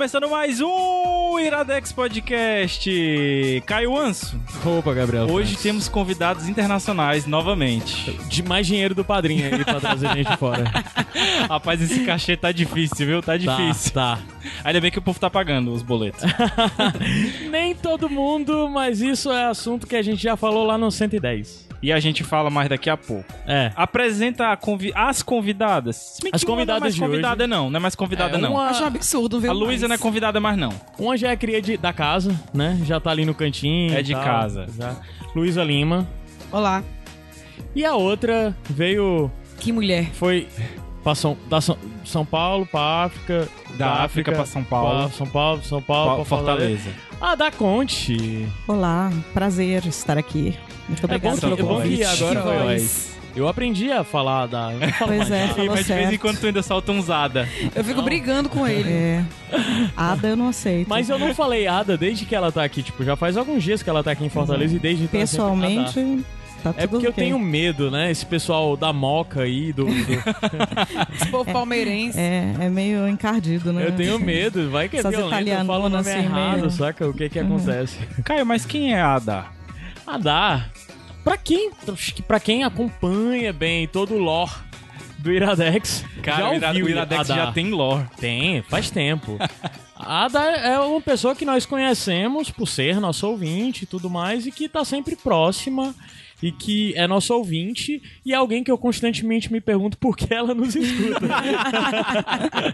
Começando mais um Iradex Podcast. Caio Anso. Opa, Gabriel. Hoje temos convidados internacionais novamente. De mais dinheiro do padrinho aí pra trazer gente de fora. Rapaz, esse cachê tá difícil, viu? Tá difícil. Tá, tá. Ainda bem que o povo tá pagando os boletos. Nem todo mundo, mas isso é assunto que a gente já falou lá no 110 e a gente fala mais daqui a pouco. É. Apresenta convi as convidadas. As convidadas não é mais de convidada hoje. não, não é mais convidada É, não. uma- Acho um absurdo, viu? A Luísa não é convidada mais não. Uma já é cria de- da casa, né? Já tá ali no cantinho. É e de tal, casa. já. Luísa Lima. Olá. E a outra veio. Que mulher. Foi. Pra São, da São, São Paulo, pra África. Da África pra São Paulo. pra São Paulo, São Paulo, pra Fortaleza. Ah, da Conte. Olá, prazer estar aqui. Muito É bom obrigada que, é bom que agora Que voz. eu aprendi a falar da. Não Pois é. Falou Mas de vez em quando tu ainda solta um zada. Eu fico brigando com ele. É. Ada eu não aceito. Mas eu não falei Ada desde que ela tá aqui. Tipo, já faz alguns dias que ela tá aqui em Fortaleza e desde então Pessoalmente, Ada. Tá tudo É porque eu tenho medo, né? Esse pessoal da Moca aí, do. do- Esse povo palmeirense. É, é meio encardido, né? eu tenho medo. Vai que é violento, eu falo o nome assim, errado, meio- saca? O que que acontece? Caio, mas quem é a Ada? Ada, pra quem, pra quem acompanha bem todo o lore do Iradex, Cara, já ouviu o Iradex Ada. já tem lore. Tem, faz tempo. A Ada é uma pessoa que nós conhecemos por ser nosso ouvinte e tudo mais, e que tá sempre próxima, e que é nosso ouvinte, e é alguém que eu constantemente me pergunto por que ela nos escuta.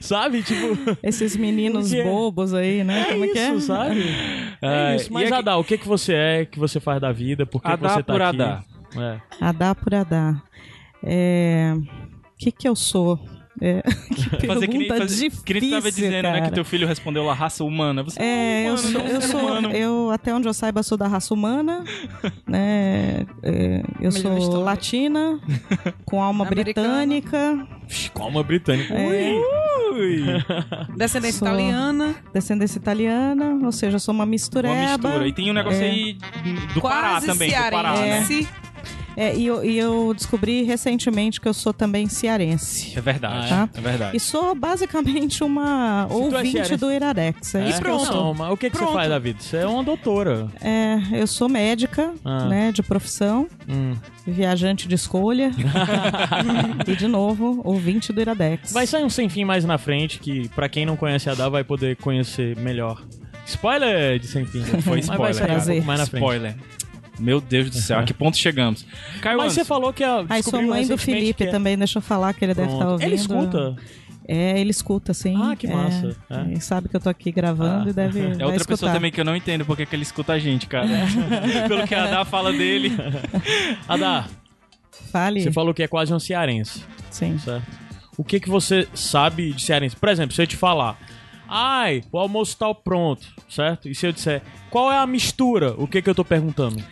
sabe? Tipo, Esses meninos Porque- bobos aí, né? é Como é que é? isso, sabe? É, É isso. Mas, e que- Ada, o que, que você é, o que você faz da vida, por que, que Ada você tá por aqui? Ada. É. Adá por Adá. É... O que que eu sou? É... Que Fazer que nem, fazer, difícil, que nem tu tava dizendo, né? cara. Que teu filho respondeu a raça humana. Você É, eu humano, sou, não eu ser sou, humano. eu até onde eu saiba sou da raça humana, né? É, eu Melhor sou história. latina, com alma Americana. britânica, Calma, britânico. é, Ui, Descendência Sou- italiana. descendência italiana, ou seja, eu sou uma uma mistureba. mistura. E tem um negócio É. aí do Pará quase também, do Pará, né? É, e, eu, e eu descobri recentemente que eu sou também cearense. É verdade, Ah, é verdade. E sou basicamente uma tu é ouvinte cearense- do Iradex. É, É? eu pronto. sou. Não, mas o que, que você faz da vida? Você é uma doutora. É, eu sou médica, Ah. né, de profissão, Hum. viajante de escolha. e, de novo, ouvinte do Iradex. Vai sair um sem fim mais na frente, que pra quem não conhece a Dá vai poder conhecer melhor. Spoiler de sem fim. Foi Mas vai spoiler. sair um Prazer. pouco mais na frente. Spoiler. Meu Deus do céu, a que ponto chegamos? Caio Mas você falou que a. Aí sou descobriu mãe do Felipe é- também, deixa eu falar que ele deve Pronto. estar ouvindo. Ele escuta? É, ele escuta, sim. Ah, que É, massa. É. Ele sabe que eu tô aqui gravando Ah. e deve É outra escutar. pessoa também que eu não entendo porque que ele escuta a gente, cara. Pelo que a Adá fala dele. Adá, Fale. você falou que é quase um cearense, Sim. certo? O que, que você sabe de cearense? Por exemplo, se eu te falar, ai, o almoço tá pronto, certo? E se eu disser, qual é a mistura? O que, que eu tô perguntando?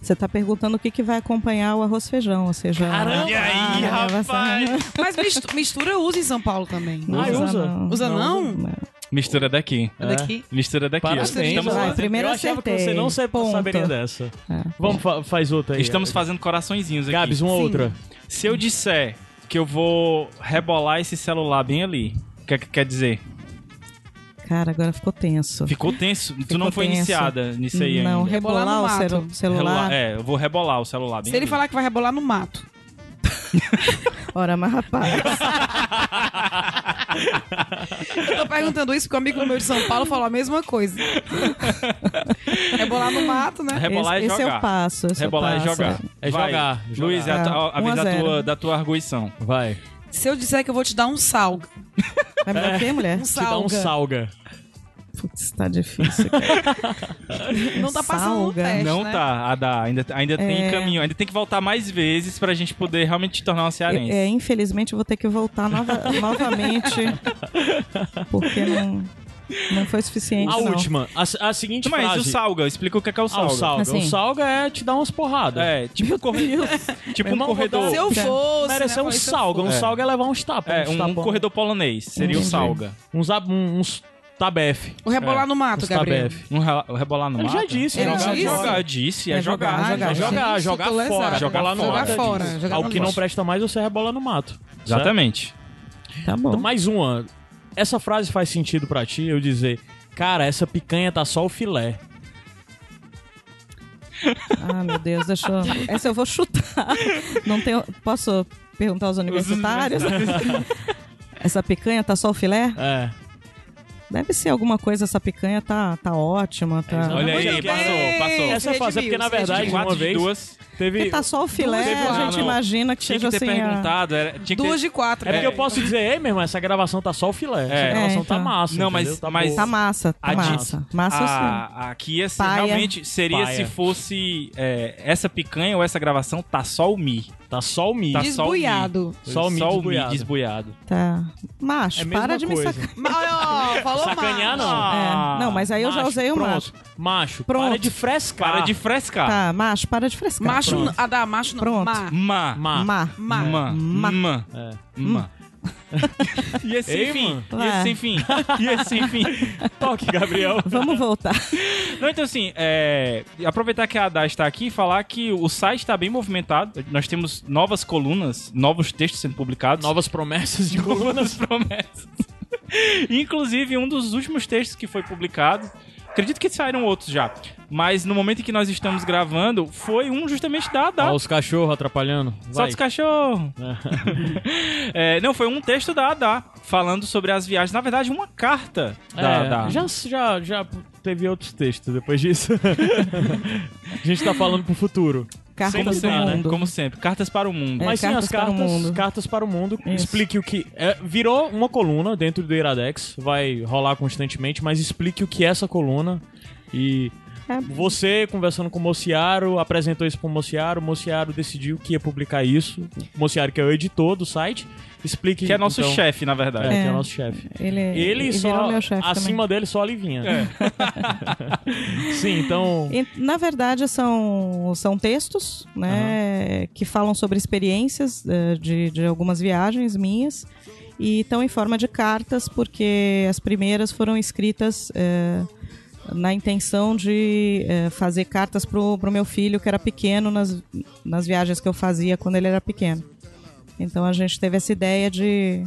Você tá perguntando o que, que vai acompanhar o arroz feijão, ou seja... Caramba! E aí, a- rapaz? Mas mistu- mistura usa em São Paulo também. Não Ah, usa? Usa não? Não. Mistura daqui. É daqui. Mistura daqui. Parabéns, Estamos, Vai, Adá. primeiro eu achava que acertei. você não sa- Ponto. saberia dessa. É. Vamos, fa faz outra aí. estamos fazendo coraçõezinhos aqui. Gabs, uma Sim. outra. Se eu disser que eu vou rebolar esse celular bem ali, o que, é que quer dizer? Cara, agora ficou tenso. Ficou tenso? tu Ficou não foi tenso. iniciada nisso aí Não, ainda. Rebolar rebolar no o mato. celu- celular. Rebolar- É, eu vou rebolar o celular bem Se ele falar que vai rebolar no mato. Ora, mas rapaz, Eu tô perguntando isso porque um amigo meu de São Paulo falou a mesma coisa. rebolar no mato, né? Rebolar esse, é esse é jogar. o passo. esse Rebolar é é o passo. jogar. É Vai. jogar, jogar. Luiz, é a avisa a da zero. tua, da tua arguição. Vai. Se eu disser que eu vou te dar um salga. Vai me dar o quê, mulher? Um Te dá um salga. salga. Putz, tá difícil. cara. Não tá passando no Salga. teste, não né? tá, Adá. Ainda, ainda tem É. caminho. Ainda tem que voltar mais vezes pra gente poder realmente te tornar uma cearense. É, infelizmente, eu vou ter que voltar nova- novamente. Porque não, não foi suficiente. A não. última, a, a seguinte Mas frase. o salga, explica o que é, que é o Ah, salga. o salga. Assim. O salga é te dar umas porradas. É, tipo, um corredor, tipo um corredor. Se eu fosse. Mereceu né, um salga. Um É. salga é levar uns tapas. É, uns um, tapão. corredor polonês. Seria o salga. Uns, uns tabef. O rebolar É. no mato, Gabriel. tabef. Um rela- rebolar no Ele mato? já disse, Ele jogar, disse? jogar. Jogar, disse, é, É jogar. jogar, jogar. É jogar, jogar tô fora. Jogar Rebolar no fora. mato é Jogar fora, jogar Ao no que não presta mais, você rebola no mato. Exatamente. Tá bom. Então, mais uma. Essa frase faz sentido pra ti, eu dizer, cara, essa picanha tá só o filé. Ah, meu Deus, deixa eu... Essa eu vou chutar. Não tenho... Posso perguntar aos universitários? Essa picanha tá só o filé? É. Deve ser alguma coisa, essa picanha tá, tá ótima, tá... Olha aí, passou, passou. Essa é porque, redimiu, na verdade, uma vez duas. Teve. Porque tá só o filé, Duas- a Não, gente não. imagina que Tinha seja que ter assim... a- perguntado. Era, tinha que ter... Duas de quatro. É porque né? eu posso dizer, ei, meu irmão, essa gravação tá só o filé. Essa É. gravação É, tá então. massa. Não, mas-? Tá mas-. Tá massa, tá A di- massa. Massa sim. A, aqui Paia. realmente seria Paia. se fosse é, essa picanha ou essa gravação tá só o mi. Tá só o mi. Tá. Desbuiado. Só o mi só o mi desbuiado. Tá. Macho, É a para de me coisa. sacanear. Mas, ó, falou Sacanear, macho. não. É, não, mas aí eu já usei o pronto. macho. Macho, Pronto. para de frescar. Para de frescar. Tá, macho, para de frescar. Macho, Pronto. não- ah, dá, macho não. Pronto. Ma. Ma. Ma. Ma. Ma. Ma. Ma. Ma. É. Ma. E esse Ei, enfim. mano. E esse enfim. E esse enfim. Toque, Gabriel. Vamos voltar. Não, então assim, é, aproveitar que a Ada está aqui e falar que o site está bem movimentado. Nós temos novas colunas, novos textos sendo publicados. Novas promessas de Novas promessas. Inclusive, um dos últimos textos que foi publicado, acredito que saíram outros já, mas no momento em que nós estamos gravando, foi um justamente da Ada. Olha os cachorros atrapalhando. Solta Vai. os cachorros. É, não, foi um texto da Ada, falando sobre as viagens. Na verdade, uma carta da É, Ada. já, já, já teve outros textos depois disso. a gente tá falando pro futuro. Cartas Como sempre, né? mundo. Como sempre. Cartas para o mundo. É, Mas sim, as cartas para o cartas, mundo. cartas para o mundo. Isso. Explique o que. é, virou uma coluna dentro do Iradex. Vai rolar constantemente, mas explique o que é essa coluna. E É. você, conversando com o Mociaro, apresentou isso pro Mociaro. O Mociaro decidiu que ia publicar isso. O Mociaro, que é o editor do site, explique. Que é nosso então, chefe, na É, verdade. que é É. nosso chefe. Ele, Ele ele só. virou meu chefe acima dele só a Livinha. É. Sim, então. também. E, na verdade, são, são textos né, que falam sobre experiências eh, de, de algumas viagens minhas e estão em forma de cartas, porque as primeiras foram escritas eh, na intenção de eh, fazer cartas pro, pro meu filho, que era pequeno, nas, nas viagens que eu fazia quando ele era pequeno. Então a gente teve essa ideia de,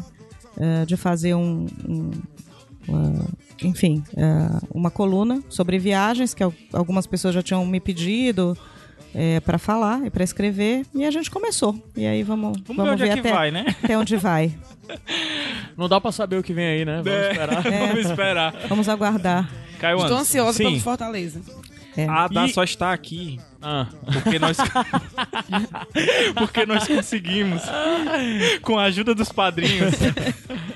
eh, de fazer um, um, uma- enfim, eh, uma coluna sobre viagens que al- algumas pessoas já tinham me pedido para falar e para escrever e a gente começou. E aí vamos, Vamos, vamos, ver onde é que até, vai, né? até onde vai. Não dá pra saber o que vem aí, né? Vamos É. esperar. Vamos esperar. Vamos aguardar. Caio Estou Anderson. ansiosa Sim. pelo Fortaleza. É. A Ada E- só está aqui Ah. porque nós porque nós conseguimos com a ajuda dos padrinhos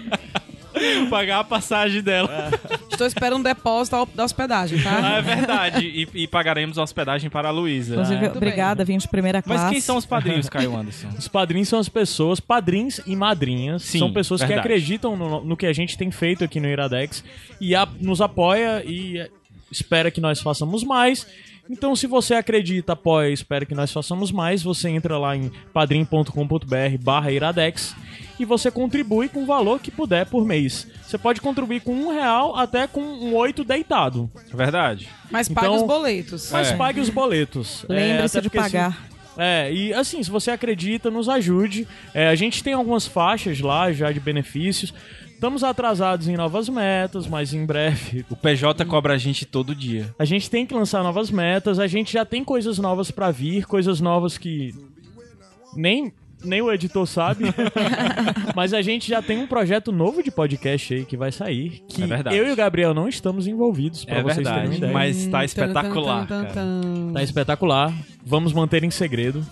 pagar a passagem dela. Estou esperando um depósito da hospedagem, Ah, tá? é verdade. E, e pagaremos a hospedagem para a Luísa. Inclusive, bem. obrigada, vim de primeira classe. Mas quem são os padrinhos, Caio Anderson? Os padrinhos são as pessoas, padrinhos e madrinhas, Sim, são pessoas verdade. que acreditam no, no que a gente tem feito aqui no Iradex e a- nos apoia e é, espera que nós façamos mais. Então, se você acredita, apoia e espera que nós façamos mais, você entra lá em padrim.com.br barra iradex e você contribui com o valor que puder por mês. Você pode contribuir com um real até com um oito deitado. Verdade. Mas pague Então- os boletos. Mas É. pague os boletos. É, Lembre-se até de se- pagar. É, e assim, se você acredita, nos ajude. É, a gente tem algumas faixas lá já de benefícios. Estamos atrasados em novas metas, mas em breve O PJ cobra a gente todo dia. a gente tem que lançar novas metas. A gente já tem coisas novas pra vir, coisas novas que nem nem o editor sabe. mas a gente já tem um projeto novo de podcast aí que vai sair, que É verdade. eu e o Gabriel não estamos envolvidos pra É vocês terem uma verdade. ideia. Mas tá espetacular. cara. Tá espetacular. Vamos manter em segredo.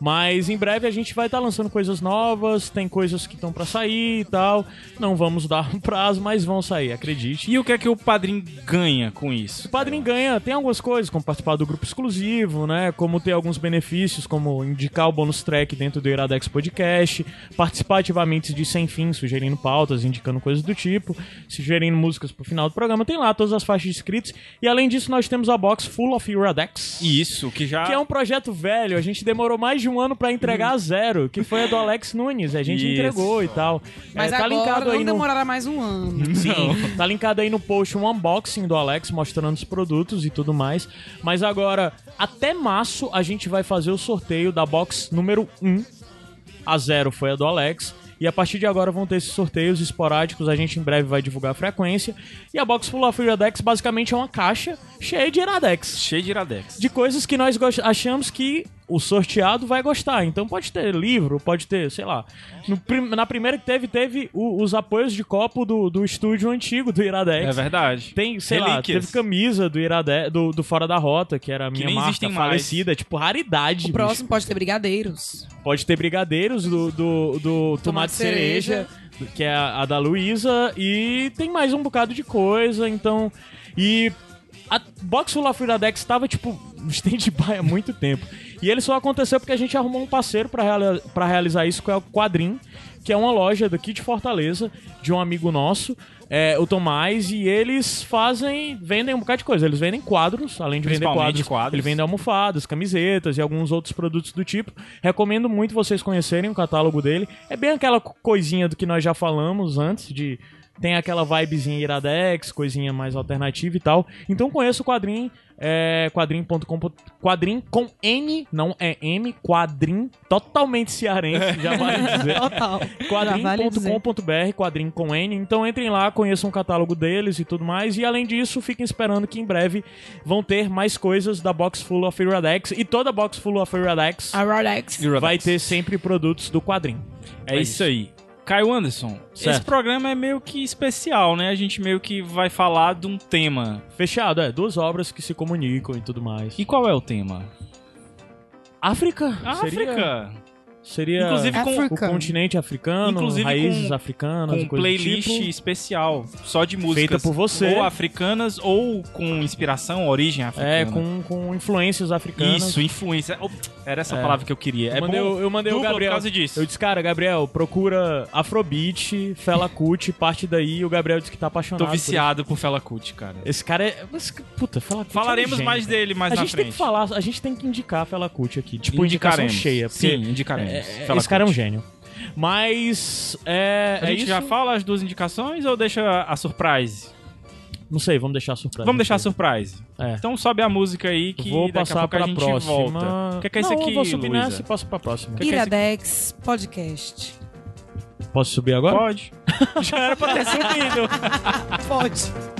Mas em breve a gente vai estar lançando coisas novas, tem coisas que estão pra sair e tal. Não vamos dar um prazo, mas vão sair, acredite. E o que é que o padrinho ganha com isso? O padrinho ganha, tem algumas coisas, como participar do grupo exclusivo, né? Como ter alguns benefícios, como indicar o bônus track dentro do Iradex Podcast, participar ativamente de Sem Fim, sugerindo pautas, indicando coisas do tipo, sugerindo músicas pro final do programa. Tem lá todas as faixas inscritas. E além disso, nós temos a box Full of Iradex. Isso, que já. Que é um projeto velho, a gente demorou mais de um ano pra entregar a zero, que foi a do Alex Nunes, a gente Isso. entregou e tal. Mas É, tá agora linkado não no... demorará mais um ano. Sim, tá linkado aí no post um unboxing do Alex mostrando os produtos e tudo mais. Mas agora, até março, a gente vai fazer o sorteio da box número 1. A zero foi a do Alex. E a partir de agora vão ter esses sorteios esporádicos, a gente em breve vai divulgar a frequência. E a Box Full of Iradex basicamente é uma caixa cheia de Iradex. Cheio de Iradex. De coisas que nós achamos que o sorteado vai gostar. Então pode ter livro, pode ter, sei lá. No prim- na primeira que teve, teve o- os apoios de copo do, do estúdio antigo do Iradex. É verdade. Tem, sei lá, Relíquias. teve camisa do Irade, do, do Fora da Rota, que era a minha nem marca existem mais. falecida, tipo raridade. O bicho. próximo pode ter brigadeiros. Pode ter brigadeiros do, do, do Tomate Cereja, que é a, a da Luísa, e tem mais um bocado de coisa, então. E a Box Full of Iradex estava, tipo, no stand-by há muito tempo. E ele só aconteceu porque a gente arrumou um parceiro pra reali- realizar isso, que é o Quadrim, que é uma loja daqui de Fortaleza, de um amigo nosso, é, o Tomás, e eles fazem, vendem um bocado de coisa. Eles vendem quadros, além de vender quadros, quadros. ele vende almofadas, camisetas e alguns outros produtos do tipo. Recomendo muito vocês conhecerem o catálogo dele. É bem aquela co- coisinha do que nós já falamos antes, de tem aquela vibezinha iradex, coisinha mais alternativa e tal. Então conheça o quadrinho, é, quadrim.com, quadrim com N, não é M, quadrim, totalmente cearense, já vale dizer. Total. Quadrim.com.br, quadrim com N. Então entrem lá, conheçam o catálogo deles e tudo mais. E além disso, fiquem esperando que em breve vão ter mais coisas da Box Full of Iradex. E toda Box Full of Iradex vai ter sempre produtos do quadrim. É isso aí. Caio Anderson, Certo. esse programa é meio que especial, né? A gente meio que vai falar de um tema. Fechado, é. Duas obras que se comunicam e tudo mais. E qual é o tema? África? África. seria Inclusive com, o continente africano, Inclusive raízes com- africanas, com e playlist tipo. especial, só de músicas. Feita por você. Ou africanas, ou com inspiração, origem africana. É, com, com influências africanas. Isso, influência. Oh, Era essa É. palavra que eu queria. É eu mandei, bom. o- eu mandei o Gabriel. por causa disso. Eu disse, cara, Gabriel, procura Afrobeat, Fela Kuti, parte daí. E o Gabriel disse que tá apaixonado. Tô por viciado por Fela Kuti, cara. Esse cara é. mas, puta, Fela Kuti. é Falaremos gênio, mais dele mais a na gente tem frente. que falar, a gente tem que indicar Fela Kuti aqui. Tipo, indicação Indicaremos. cheia. Porque Sim, indicaremos. é- Fela esse cara é um gênio. Mas. É, A é gente isso? já fala as duas indicações ou deixa a surprise? Não sei, vamos deixar a surpresa. Vamos deixar a surprise. É. Então sobe a música aí que Vou daqui a passar pouco a pra gente próxima. volta. O que é, que é isso aqui, eu vou subir Luísa? nessa e passo pra próxima. que é Iradex Podcast. Posso subir agora? Pode. Já era pra ter subido. Pode.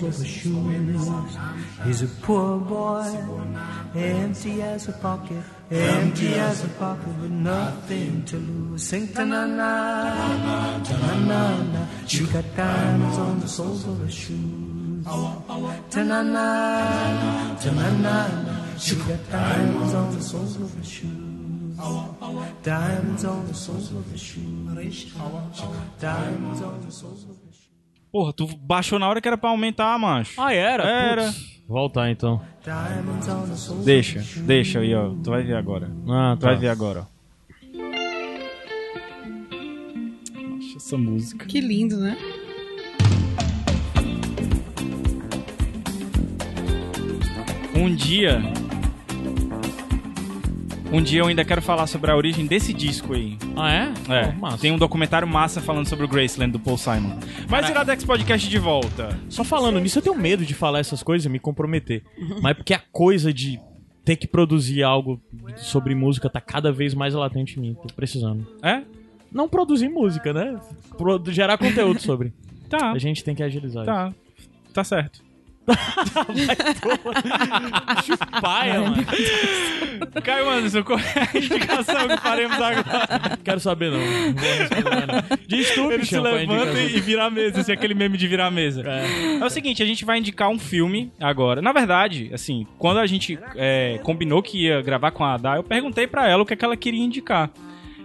Her shoes. He's a poor boy, empty as a pocket, empty as a pocket with nothing to lose. Sing ta na na, ta na na na. She got diamonds on the soles of her shoes. Ta na na, ta na na na. She got diamonds on the soles of her shoes. Diamonds on the soles of her shoes. Diamonds on the soles of her shoes. Porra, tu baixou na hora que era pra aumentar, macho. Ah, era? Era. Putz. Voltar então. Deixa, deixa aí, ó. Tu vai ver agora. Ah, Tu tá. vai ver agora, ó. Nossa, essa música. Que lindo, né? Um dia. Um dia eu ainda quero falar sobre a origem desse disco aí. Ah, é? É, Pô, massa. tem um documentário massa falando sobre o Graceland do Paul Simon. Mas Iradex Podcast de volta. Só falando nisso, eu tenho medo de falar essas coisas e me comprometer. Mas é porque a coisa de ter que produzir algo sobre música tá cada vez mais latente em mim. Tô precisando. É? Não produzir música, né? Pro- gerar conteúdo sobre. Tá. A gente tem que agilizar isso. Tá. Tá certo. Paia, mano. Caio Anderson, qual é a indicação que faremos agora? Não quero saber, não. Não vou responder, não. Diz tu, Ele se levanta e vira a mesa, assim, aquele meme de virar a mesa. É. É o seguinte, a gente vai indicar um filme agora. Na verdade, assim, quando a gente é, combinou que ia gravar com a Ada, eu perguntei pra ela o que, é que ela queria indicar.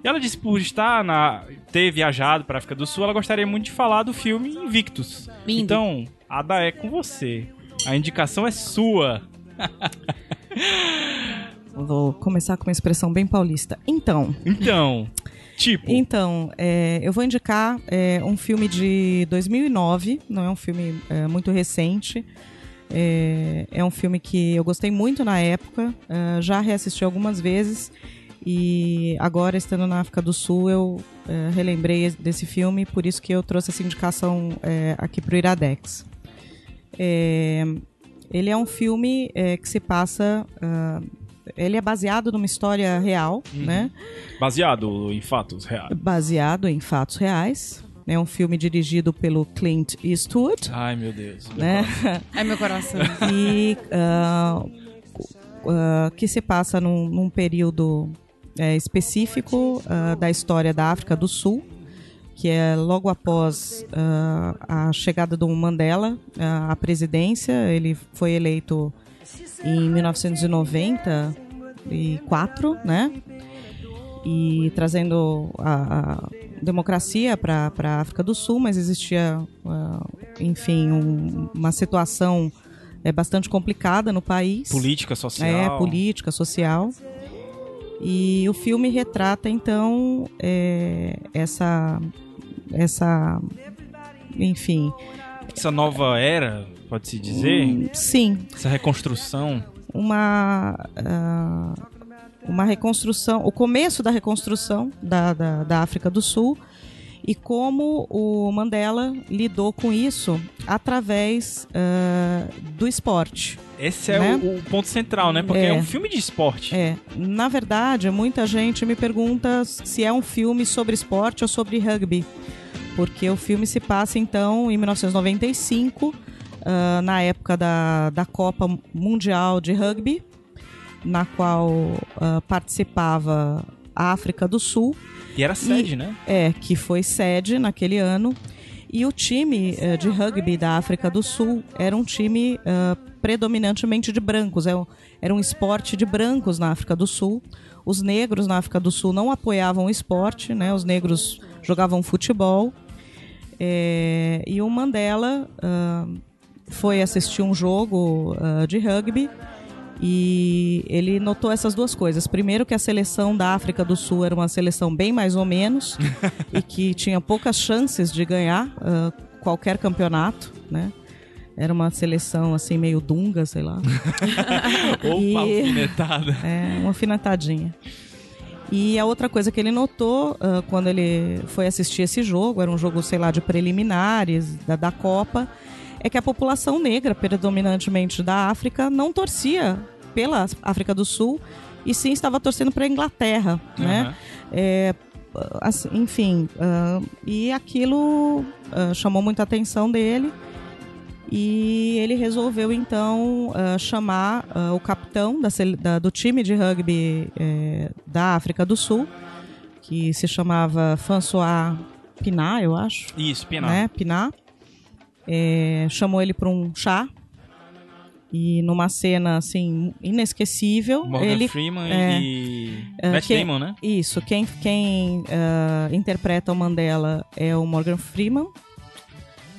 E ela disse por estar na ter viajado pra África do Sul, ela gostaria muito de falar do filme Invictus. Lindo. Então, Ada é com você. A indicação é sua. Vou começar com uma expressão bem paulista. Então, Então, tipo, Então, é, eu vou indicar é, um filme de 2009, não é um filme é, muito recente. É, é um filme que eu gostei muito na época, é, já reassisti algumas vezes e agora, estando na África do Sul, eu é, relembrei desse filme, por isso que eu trouxe essa indicação aqui para o Iradex. É, ele é um filme é, que se passa. ah, ele é baseado numa história real, né? baseado em fatos reais. baseado em fatos reais. É um filme dirigido pelo Clint Eastwood, Ai, meu Deus. né? É meu coração. e ah, ah, que se passa num, num período é, específico da história da África do Sul, que é logo após ah, a chegada do Mandela ah, à presidência. Ele foi eleito em 1994, né? E trazendo a, a democracia para a África do Sul, mas existia, ah, enfim, um- uma situação é, bastante complicada no país. Política, social. É, política, social. E o filme retrata, então, é, essa. Essa. Enfim. Essa nova era, pode-se dizer? hum, sim, Essa reconstrução. uma. ah, uma reconstrução. O começo da reconstrução da, da, da África do Sul e como o Mandela lidou com isso através ah, do esporte. Esse é Né? o, o ponto central, né? Porque é. É. um filme de esporte. É, na verdade, muita gente me pergunta se é um filme sobre esporte ou sobre rugby. Porque o filme se passa, então, em 1995, ah, na época da, da Copa Mundial de Rugby, na qual ah, participava a África do Sul, E era sede, né? é, que foi sede naquele ano. E o time eh, de rugby da África do Sul era um time ah, predominantemente de brancos. É um- Era um esporte de brancos na África do Sul. Os negros na África do Sul não apoiavam o esporte, né? Os negros jogavam futebol. É, e o Mandela ah, foi assistir um jogo ah, de rugby e ele notou essas duas coisas. Primeiro, que a seleção da África do Sul era uma seleção bem mais ou menos e que tinha poucas chances de ganhar ah, qualquer campeonato, né? Era uma seleção assim meio dunga, sei lá. Opa, E- alfinetada. É, uma afinetadinha. E a outra coisa que ele notou ah, quando ele foi assistir esse jogo, era um jogo, sei lá, de preliminares da, da Copa, é que a população negra, predominantemente da África, não torcia pela África do Sul e sim estava torcendo para a Inglaterra, né? Aham. É, assim, enfim, ah, e aquilo ah, chamou muita atenção dele. E ele resolveu então ah, chamar ah, o capitão da da- do time de rugby eh, da África do Sul, que se chamava François Pinat, eu acho Isso, pena. né, Pinar, é, chamou ele para um chá e numa cena assim inesquecível Morgan ele Freeman é, e é, Matt quem- Damon, né? isso quem quem ah, interpreta o Mandela é o Morgan Freeman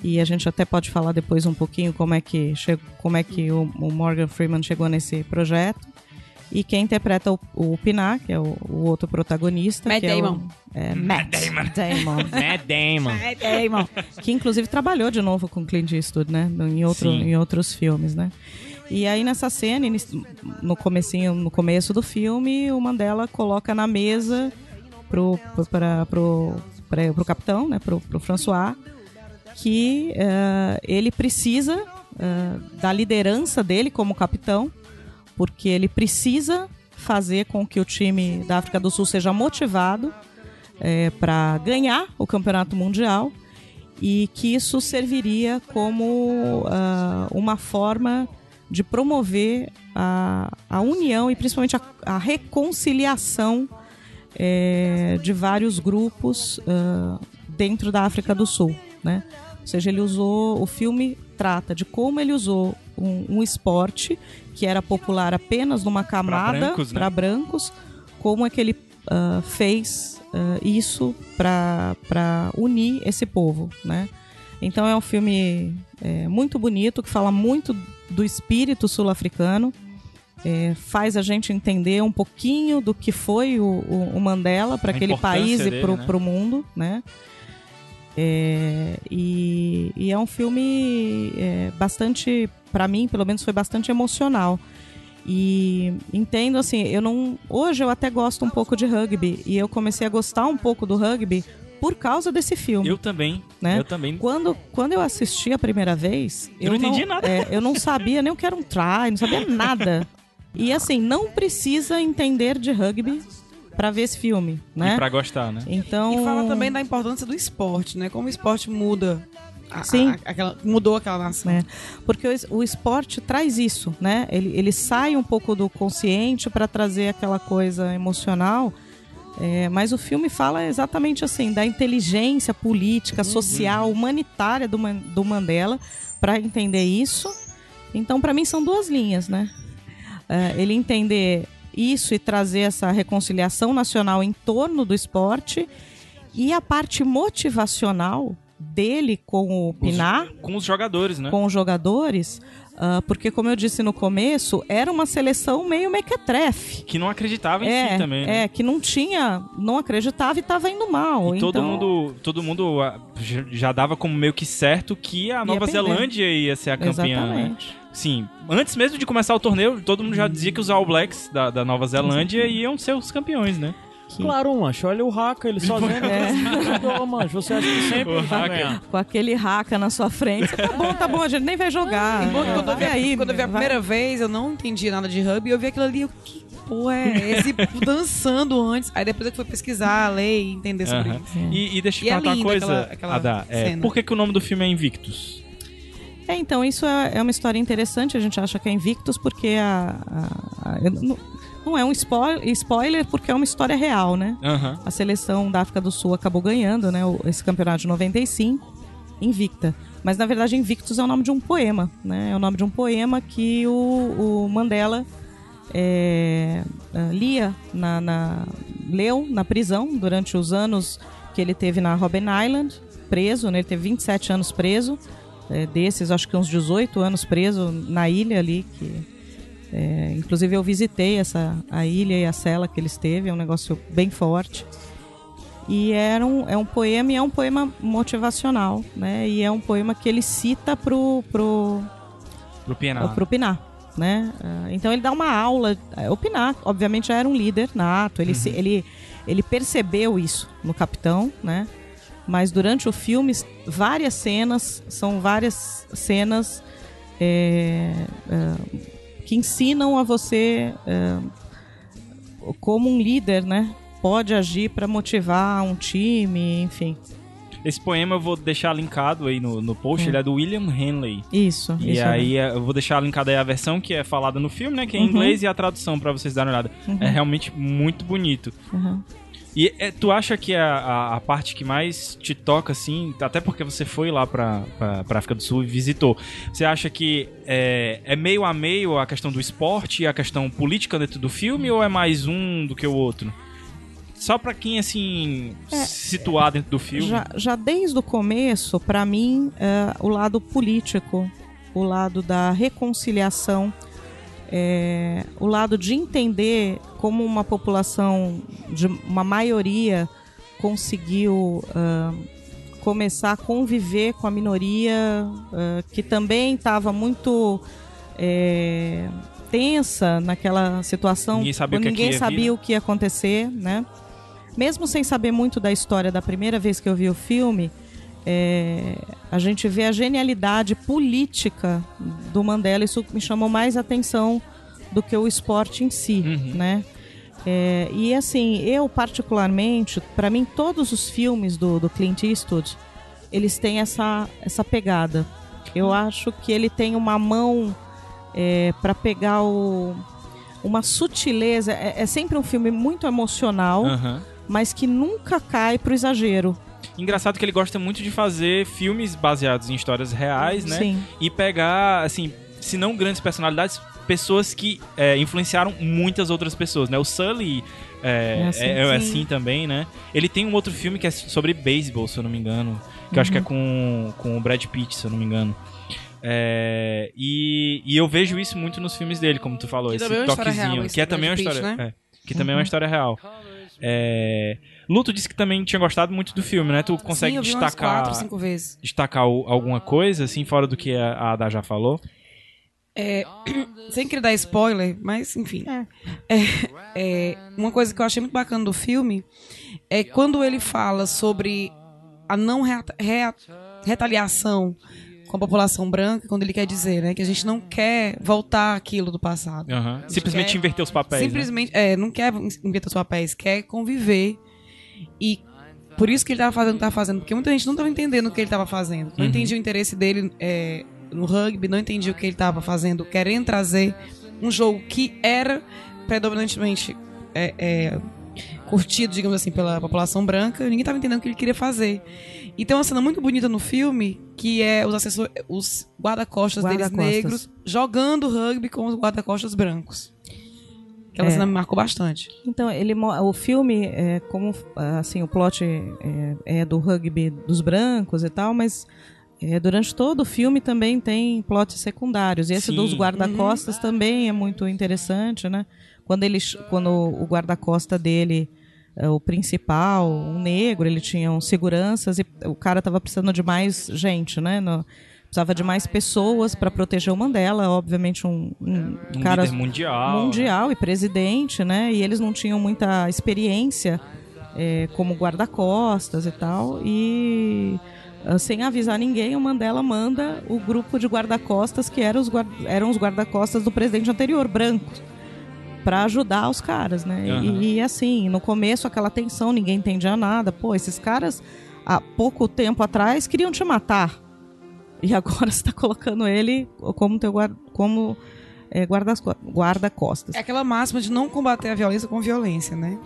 e a gente até pode falar depois um pouquinho como é que chegou, como é que o, o Morgan Freeman chegou nesse projeto e quem interpreta o, o Pinar que é o, o outro protagonista Matt que é o- Damon. é, Matt Damon. Matt Damon. Damon. que inclusive trabalhou de novo com Clint Eastwood, né? Em, outro, Sim. em outros filmes, né? E aí nessa cena, no comecinho, no começo do filme, o Mandela coloca na mesa pro, pro, pra, pro, pra, pro capitão, né? Pro, pro François, que eh, ele precisa eh, da liderança dele como capitão, porque ele precisa fazer com que o time da África do Sul seja motivado para ganhar o campeonato mundial e que isso serviria como ah, uma forma de promover a, a união e principalmente a, a reconciliação eh, de vários grupos ah, dentro da África do Sul, né? Ou seja, ele usou o filme trata de como ele usou um, um esporte que era popular apenas numa camada brancos, né? para brancos, como é que ele ah, fez ah, isso para unir esse povo, né? Então é um filme é, muito bonito que fala muito do espírito sul-africano, é, faz a gente entender um pouquinho do que foi o, o- o Mandela para aquele país e dele, pro, né? mundo, né? É, e, e é um filme é, bastante, para mim, pelo menos, foi bastante emocional. E entendo assim, eu não. Hoje eu até gosto um pouco de rugby. E eu comecei a gostar um pouco do rugby por causa desse filme. Eu também. Né? Eu também. Quando, quando eu assisti a primeira vez, Eu não entendi nada. é, eu não sabia nem o que era um try, não sabia nada. E assim, não precisa entender de rugby pra ver esse filme, né? E pra gostar, né? Então. E fala também da importância do esporte, né? Como o esporte muda. a- Sim. a- aquela, mudou aquela nação. É, porque o, o esporte traz isso, né? Ele, ele sai um pouco do consciente para trazer aquela coisa emocional. é, mas o filme fala exatamente assim da inteligência política, social, humanitária do, do Mandela para entender isso. Então, para mim, são duas linhas, né? É, ele entender isso e trazer essa reconciliação nacional em torno do esporte e a parte motivacional dele com o Pinar Com os jogadores, né? com os jogadores, ah, porque como eu disse no começo, era uma seleção meio mequetrefe. Que não acreditava em É, si também, né? é, que não tinha, não acreditava e estava indo mal. E todo então, mundo, todo mundo ah, já- dava como meio que certo que a Nova perder. Zelândia ia ser a campeã, né? Sim, antes mesmo de começar o torneio, todo mundo já dizia que os All Blacks da, da Nova Zelândia iam ser os campeões, né? Que- Claro, mancho, olha o Haka, ele sozinho É. é. mancho, você acha que sempre O vai Haka. ganhar. Com aquele raca na sua frente. Tá bom, tá bom, a gente nem vai jogar. Bom que quando, eu vi, Vai aí, quando eu vi a vai. primeira vez, eu não entendi nada de rugby. Eu vi aquilo ali, eu, que porra é esse dançando antes? Aí depois eu fui pesquisar, ler e entender sobre Aham. isso. E, e deixa eu E é te perguntar uma coisa, aquela- aquela Adá. É, cena. por que, que o nome do filme é Invictus? É, então, isso é, é uma história interessante. A gente acha que é Invictus porque a. a- a- não, não é um spoiler, spoiler, porque é uma história real, né? Aham. A seleção da África do Sul acabou ganhando né, esse campeonato de 95, invicta. Mas na verdade, Invictus é o nome de um poema, né? É o nome de um poema que o, o Mandela é, ah, lia na, na- leu na prisão durante os anos que ele teve na Robben Island, preso, né? Ele teve 27 anos preso. É, desses, acho que uns 18 anos preso na ilha ali, que é, inclusive eu visitei essa a ilha e a cela que ele esteve, é um negócio bem forte. E era um, é um poema e é um poema motivacional, né? E é um poema que ele cita pro, pro, Pro Pienaar. pro Pinar, né? Ah, Então ele dá uma aula. eh, O Pinar, obviamente, já era um líder nato. Ele, se- ele, ele percebeu isso no Capitão, né? Mas durante o filme, várias cenas, são várias cenas eh, ah, que ensinam a você ah, como um líder, né? Pode agir para motivar um time, enfim. Esse poema eu vou deixar linkado aí no, no post, Hum. ele é do William Henley. Isso. E isso aí é, eu vou deixar linkada aí a versão que é falada no filme, né? Que é em Uhum. inglês e a tradução pra vocês darem uma olhada. É realmente muito bonito. Uhum. E é, tu acha que a, a, a parte que mais te toca, assim, até porque você foi lá pra, pra, pra África do Sul e visitou, você acha que é, é meio a meio a questão do esporte e a questão política dentro do filme ou é mais um do que o outro? Só pra quem, assim, se situar dentro do filme. É. Já, já desde o começo, para mim, é, o lado político, o lado da reconciliação, é, o lado de entender como uma população, de uma maioria, conseguiu ah, começar a conviver com a minoria, ah, que também estava muito é, tensa naquela situação. Ninguém sabia o que é que ninguém vir, sabia né? o que ia acontecer, né? mesmo sem saber muito da história da primeira vez que eu vi o filme, é, a gente vê a genialidade política do Mandela. Isso me chamou mais atenção do que o esporte em si, Uhum. né? É, e assim, eu particularmente, para mim, todos os filmes do, do Clint Eastwood, eles têm essa, essa pegada. Eu acho que ele tem uma mão é, para pegar o, uma sutileza. É, é sempre um filme muito emocional, Aham. mas que nunca cai pro exagero. Engraçado que ele gosta muito de fazer filmes baseados em histórias reais, né? Sim. E pegar, assim, se não grandes personalidades, pessoas que é, influenciaram muitas outras pessoas, né? O Sully é, É assim, é- é sim. assim também, né? Ele tem um outro filme que é sobre beisebol, se eu não me engano. Que eu acho que é Uhum. com, com o Brad Pitt, se eu não me engano. É, e, e eu vejo isso muito nos filmes dele, como tu falou, Que esse também é uma história toquezinho. real, esse que é também uma história. né? é, que também é uma história real. É, Luto disse que também tinha gostado muito do filme, né? Tu consegue Sim, eu vi umas destacar, quatro, cinco vezes. destacar o- alguma coisa, assim, fora do que a a Ada já falou? É, sem querer dar spoiler, mas enfim. É. É, é, uma coisa que eu achei muito bacana do filme é quando ele fala sobre a não rea- rea- retaliação com a população branca, quando ele quer dizer, né, que a gente não quer voltar aquilo do passado. Aham. Simplesmente quer- inverter os papéis. né? Simplesmente, é, não quer inverter os papéis, quer conviver. E por isso que ele tava fazendo o que tava fazendo, porque muita gente não tava entendendo o que ele tava fazendo. Não Uhum. entendia o interesse dele é, no rugby, não entendia o que ele tava fazendo, querendo trazer um jogo que era predominantemente é, é, curtido, digamos assim, pela população branca, ninguém tava entendendo o que ele queria fazer. E tem uma cena muito bonita no filme, que é os assessor, os guarda-costas deles Guarda-costas. negros jogando rugby com os guarda-costas brancos. Aquela É. cena me marcou bastante. Então, ele, o filme, é, como assim, o plot é, é do rugby dos brancos e tal, mas é, durante todo o filme também tem plots secundários. E esse Sim. dos guarda-costas também é muito interessante, né? Quando, ele, quando o guarda-costa dele, é, o principal, um negro, ele tinha uns seguranças e o cara tava precisando de mais gente, né? No- precisava de mais pessoas para proteger o Mandela, obviamente um, um Um cara líder mundial. mundial e presidente, né? E eles não tinham muita experiência é, como guarda-costas e tal. E ah, sem avisar ninguém, o Mandela manda o grupo de guarda-costas que eram os, guar- eram os guarda-costas do presidente anterior, brancos, para ajudar os caras, né? Aham. E, e, assim, no começo aquela tensão, ninguém entendia nada. Pô, esses caras há pouco tempo atrás queriam te matar. E agora você tá colocando ele como teu guarda, como é, guarda- guarda-costas. É aquela máxima de não combater a violência com violência, né?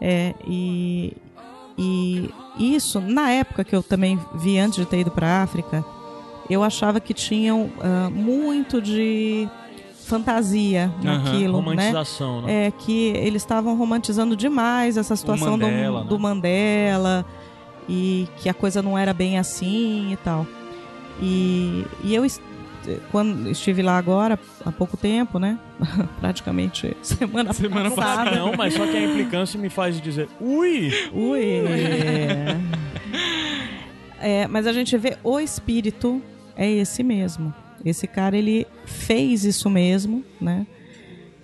É, e, e isso, na época que eu também vi antes de ter ido para África, eu achava que tinham ah, muito de fantasia naquilo, né? Romantização, né? É que eles estavam romantizando demais essa situação Mandela, do, né? do Mandela e que a coisa não era bem assim e tal. E, e eu est- quando estive lá agora há pouco tempo, né? Praticamente semana, Semana passada. Não, mas só que a implicância me faz dizer, ui! Ui! É, mas a gente vê o espírito é esse mesmo. Esse cara, ele fez isso mesmo, né?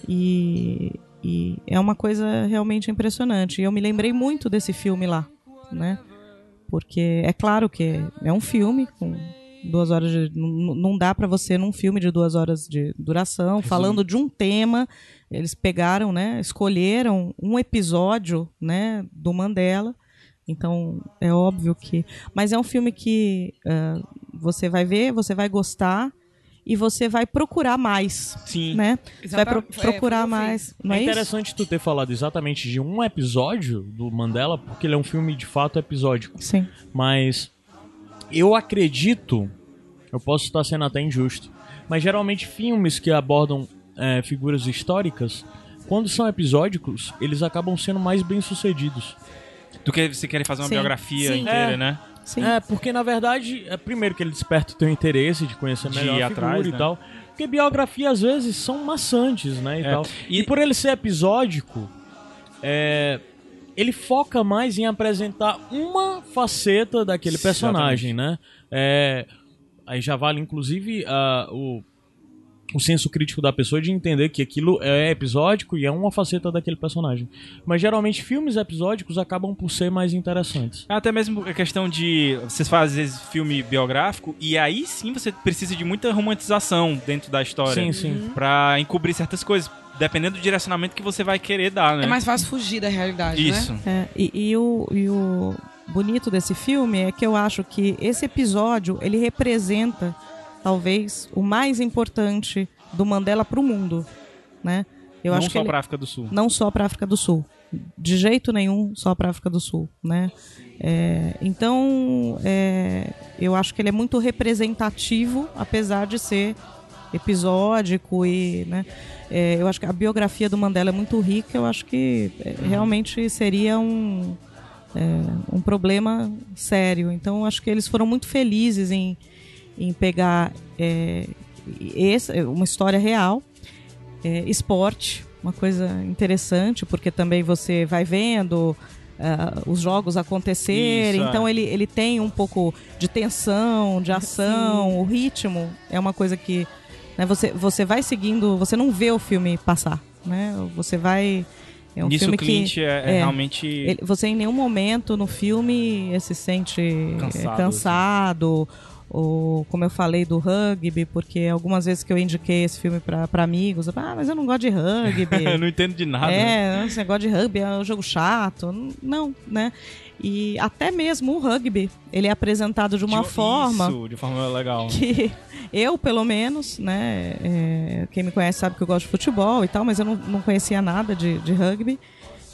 E, e é uma coisa realmente impressionante. E eu me lembrei muito desse filme lá, né? Porque é claro que é um filme com duas horas de. Não, não dá pra você, num filme de duas horas de duração, falando de um tema. Eles pegaram, né? Escolheram um episódio, né? Do Mandela. Então, é óbvio que. Mas é um filme que ah, você vai ver, você vai gostar e você vai procurar mais, Sim. né? Você vai pro- Exata- é, procurar eu mais. Não é é, isso? interessante tu ter falado exatamente de um episódio do Mandela, porque ele é um filme de fato episódico. Sim. Mas eu acredito, eu posso estar sendo até injusto, mas geralmente filmes que abordam é, figuras históricas, quando são episódicos, eles acabam sendo mais bem sucedidos. Do que você querer fazer uma Sim. biografia Sim. inteira, É. né? Sim. É, porque na verdade, é primeiro que ele desperta o teu interesse de conhecer De melhor ir a figura atrás, e né? tal. Porque biografias às vezes são maçantes, né, e É. tal. E- E... por ele ser episódico, é, ele foca mais em apresentar uma faceta daquele personagem, né? É, aí já vale inclusive a- o o senso crítico da pessoa de entender que aquilo é episódico e é uma faceta daquele personagem. Mas geralmente filmes episódicos acabam por ser mais interessantes. Até mesmo a questão de. Vocês fazem às vezes filme biográfico e aí sim você precisa de muita romantização dentro da história. Sim, sim. Pra encobrir certas coisas. Dependendo do direcionamento que você vai querer dar, né? É mais fácil fugir da realidade, Isso. né? É, e, e o, e o bonito desse filme é que eu acho que esse episódio ele representa talvez o mais importante do Mandela para o mundo, né? Eu não acho que só ele- pra África do Sul. não só para África do Sul, de jeito nenhum só para África do Sul, né? É, então, é, eu acho que ele é muito representativo, apesar de ser episódico e, né? é, eu acho que a biografia do Mandela é muito rica. Eu acho que é, realmente seria um é, um problema sério. Então, acho que eles foram muito felizes em, em pegar é, esse- uma história real é, esporte, uma coisa interessante, porque também você vai vendo ah, os jogos acontecerem, Isso, é. então ele, ele tem um pouco de tensão, de ação, o ritmo é uma coisa que né, você, você vai seguindo, você não vê o filme passar, né? Você vai. É um Nisso filme o Clint que. é, é é, realmente. ele- você em nenhum momento no filme eh, se sente eh, Cansado, cansado, ou como eu falei do rugby, porque algumas vezes que eu indiquei esse filme pra amigos, ah, mas eu não gosto de rugby. eu não entendo de nada. né? é, esse negócio de rugby é um jogo chato. Não, né? E até mesmo o rugby, ele é apresentado de uma De- forma Isso, de forma legal. que eu, pelo menos, né? é, quem me conhece sabe que eu gosto de futebol e tal, mas eu não, não conhecia nada de, de rugby.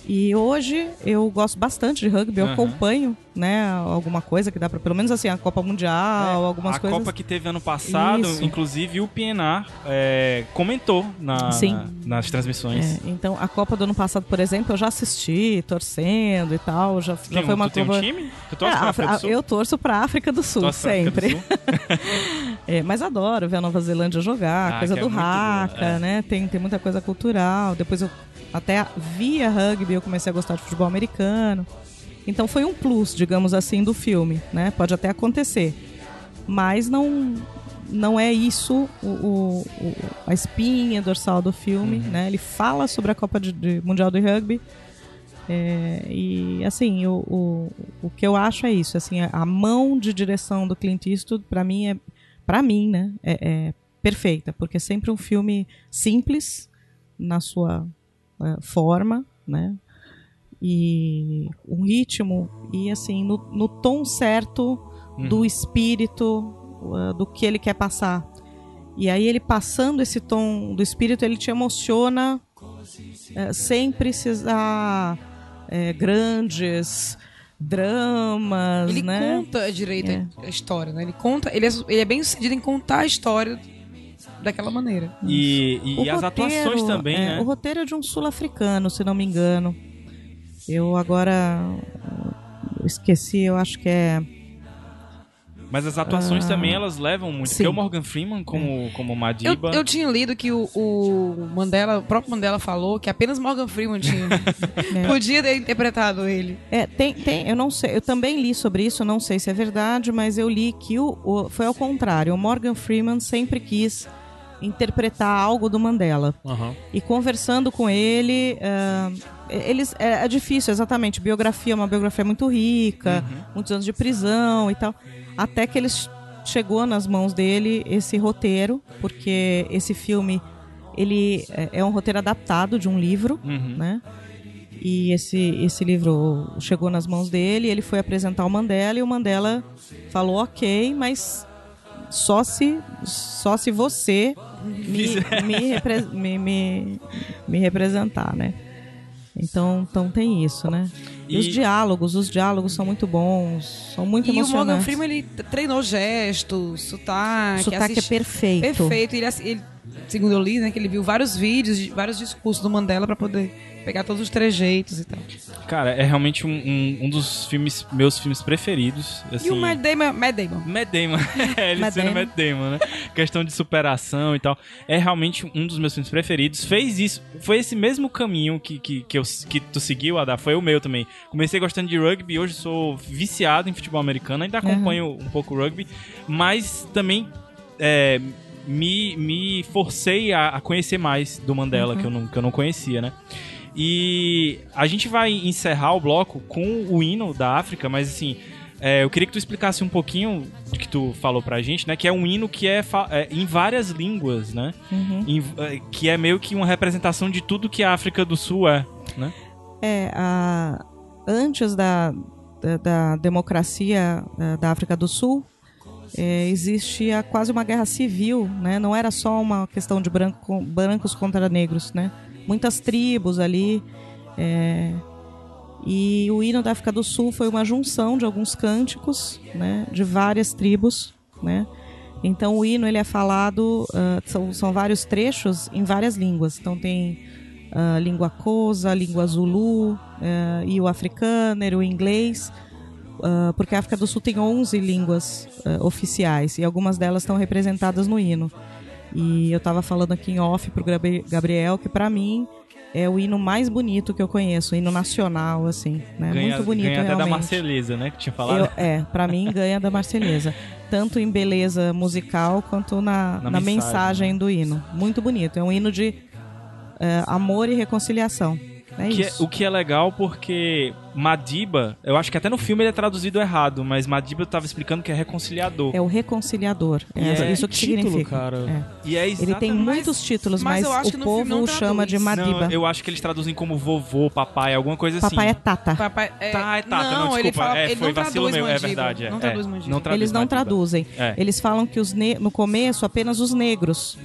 E hoje eu gosto bastante de rugby, eu Aham. acompanho, né, alguma coisa que dá pra, pelo menos assim, a Copa Mundial, algumas É, a coisas. Copa que teve ano passado, Isso. inclusive o PNR é, comentou na, Sim. na- nas transmissões. É, então, a Copa do ano passado, por exemplo, eu já assisti, torcendo e tal, já, já Tem foi um- uma tu tem um Copa- time? Tu É, torce pra a- África do a- Sul? eu torço pra África do Sul, pra do sempre. Sul? É, mas adoro ver a Nova Zelândia jogar, Ah, coisa é do boa, Haka, é. né? Tem, tem muita coisa cultural. Depois eu até via rugby, eu comecei a gostar de futebol americano. Então foi um plus, digamos assim, do filme, né? Pode até acontecer. Mas não não é isso o, o- o- a espinha dorsal do filme, Uhum. né? Ele fala sobre a Copa de, de- Mundial de Rugby. É, e assim, o, o, o que eu acho é isso, assim, a, mão de direção do Clint Eastwood para mim é para mim, né, é, é perfeita, porque é sempre um filme simples na sua é, forma, né? E um ritmo e assim no, no tom certo do espírito uh, do que ele quer passar. E aí ele passando esse tom do espírito, ele te emociona eh, sem precisar eh, grandes dramas, Ele né? conta direito É. a história, né? Ele conta, ele é, ele é bem sucedido em contar a história daquela maneira. E, e O as atuações roteiro, também, é, né? O roteiro é de um sul-africano, se não me engano. Eu agora eu esqueci, eu acho que é Mas as atuações também, elas levam muito. sim. Porque o Morgan Freeman como, como Eu, Madiba... eu tinha lido que o, o Mandela, o próprio Mandela falou que apenas Morgan Freeman tinha, podia ter interpretado ele. É, tem, tem, eu não sei, eu também li sobre isso, não sei se é verdade, mas eu li que o, o- foi ao contrário. O Morgan Freeman sempre quis interpretar algo do Mandela. Aham. E conversando com ele, ah, eles é, é difícil, exatamente. Biografia é uma biografia muito rica, muitos anos de prisão e tal. Até que eles chegou nas mãos dele esse roteiro, porque esse filme ele é é um roteiro adaptado de um livro, Uhum. né? E esse, esse livro chegou nas mãos dele, ele foi apresentar o Mandela e o Mandela falou ok, mas só se, só se você me, me, repre- me, me, me representar, né? Então, então tem isso, né? E, os E- diálogos, os diálogos são muito bons, são muito E o Morgan emocionantes. Freeman, ele treinou gestos, sotaque, o sotaque é assisti- perfeito. Perfeito. Ele, ele, segundo eu li, né, que ele viu vários vídeos, de- vários discursos do Mandela pra poder pegar todos os trejeitos e tal. Cara, é realmente um, um, um dos filmes, meus filmes preferidos. Assim, E o Matt Damon, Matt Damon. Matt Damon. É, ele Matt sendo Damon. Matt Damon, né? Questão de superação e tal. É realmente um dos meus filmes preferidos. Fez isso. Foi esse mesmo caminho que, que, que, eu, que tu seguiu, Adá. Foi o meu também. Comecei gostando de rugby. Hoje sou viciado em futebol americano. Ainda acompanho um pouco o rugby. Mas também é, me, me forcei a, a conhecer mais do Mandela, que, eu não, que eu não conhecia, né? E a gente vai encerrar o bloco com o hino da África, mas assim, é, eu queria que tu explicasse um pouquinho do que tu falou pra gente, né? Que é um hino que é, é em várias línguas, né? Uhum. Em- é, que é meio que uma representação de tudo que a África do Sul é, né? É, a- antes da, da, da democracia eh, da África do Sul, eh, existia quase uma guerra civil, né? Não era só uma questão de branco, brancos contra negros, né? Muitas tribos ali. eh, e o hino da África do Sul foi uma junção de alguns cânticos, né? De várias tribos, né? Então o hino ele é falado, ah, são, são vários trechos em várias línguas. Então tem a língua Kosa, a língua Zulu, eh, e o africâner, o inglês, ah, porque a África do Sul tem 11 línguas oficiais e algumas delas estão representadas no hino. E eu estava falando aqui em off pro Gabriel que para mim é o hino mais bonito que eu conheço, o hino nacional assim, né? ganha Muito bonito ganha até da realmente. Marceleza, né? Que tinha falado. Eu- é, pra mim ganha da Marselhesa. Tanto em beleza musical quanto na, Na na, mensagem, mensagem, do hino. Muito bonito. É um hino de é, amor e reconciliação. É Que é- o que é legal porque Madiba, eu acho que até no filme ele é traduzido errado, mas Madiba tava explicando que é reconciliador. É o reconciliador. É, é isso que título, significa. cara. É. E é Ele tem exatamente- muitos títulos, mas mas, eu acho o povo não chama de. Madiba. Não, eu acho que eles traduzem como vovô, papai, alguma coisa assim. Papai é Tata. Papai, é, Tá, é Tata, não, ele desculpa. fala, é, ele foi não vacilo traduz meu, é verdade. é. Não É, traduz Mandiba. não traduz Eles não Madiba. traduzem. É. Eles falam que os ne- no começo apenas os negros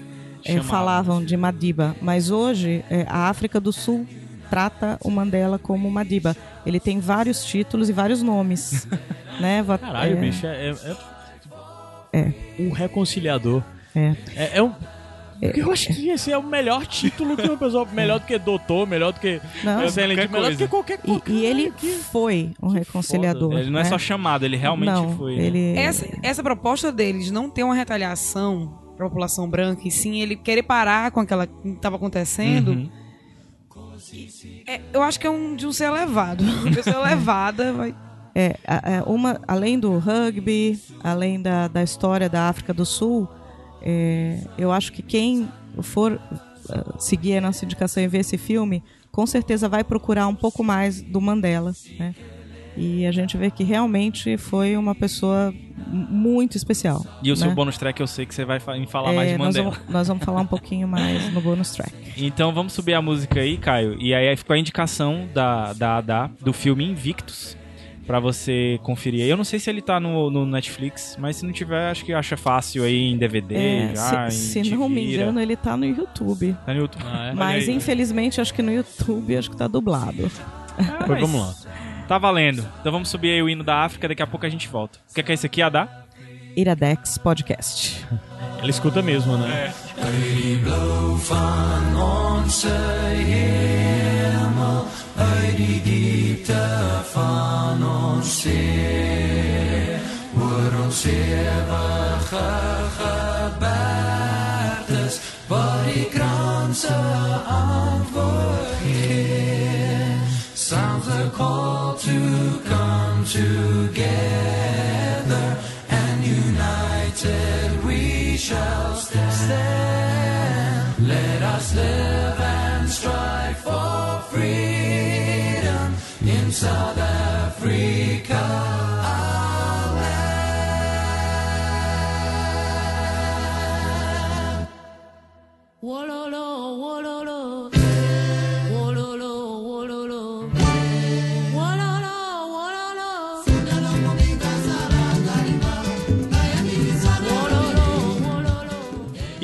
eh, Chamavam. falavam de Madiba, mas hoje eh, a África do Sul trata o Mandela como Madiba. Ele tem vários títulos e vários nomes, né? Caralho, é, bicho, é. É. É. Um reconciliador. É. É, é um. Porque eu acho que esse é o melhor título que uma pessoa. Melhor do que doutor, melhor do que. Não. excelente, Qualquer melhor do coisa. que qualquer E, coisa. e ele foi um reconciliador. Ele não é né? só chamado, ele realmente não, foi. né? Ele... Essa, essa proposta dele de não ter uma retaliação pra população branca, e sim ele querer parar com aquela que estava acontecendo, Uhum. É, eu acho que é um, de um ser elevado. Uma pessoa elevada vai. É, a- uma, além do rugby, além da, da história da África do Sul, é, eu acho que quem for ah, seguir a nossa indicação e ver esse filme, com certeza vai procurar um pouco mais do Mandela, né? E a gente vê que realmente foi uma pessoa muito especial. E o seu né? bônus track eu sei que você vai falar É, mais de nós, Mandela. vamos, nós vamos falar um pouquinho mais no bonus track. Então vamos subir a música aí, Caio. E aí ficou a indicação da, da Adá do filme Invictus. Pra você conferir. Eu não sei se ele tá no, no Netflix, mas se não tiver, acho que acha fácil aí em DVD. É, já, se em se não me engano, ele tá no YouTube. Tá no YouTube. Ah, é? Mas aí. infelizmente acho que no YouTube acho que tá dublado. Ah, mas vamos lá. Tá valendo. Então vamos subir aí o hino da África, daqui a pouco a gente volta. O que é, que é isso aqui, Adá? Iradex Podcast. Ele escuta mesmo, né? comes a call to come together, and united we shall stand. Let us live and strive for freedom in South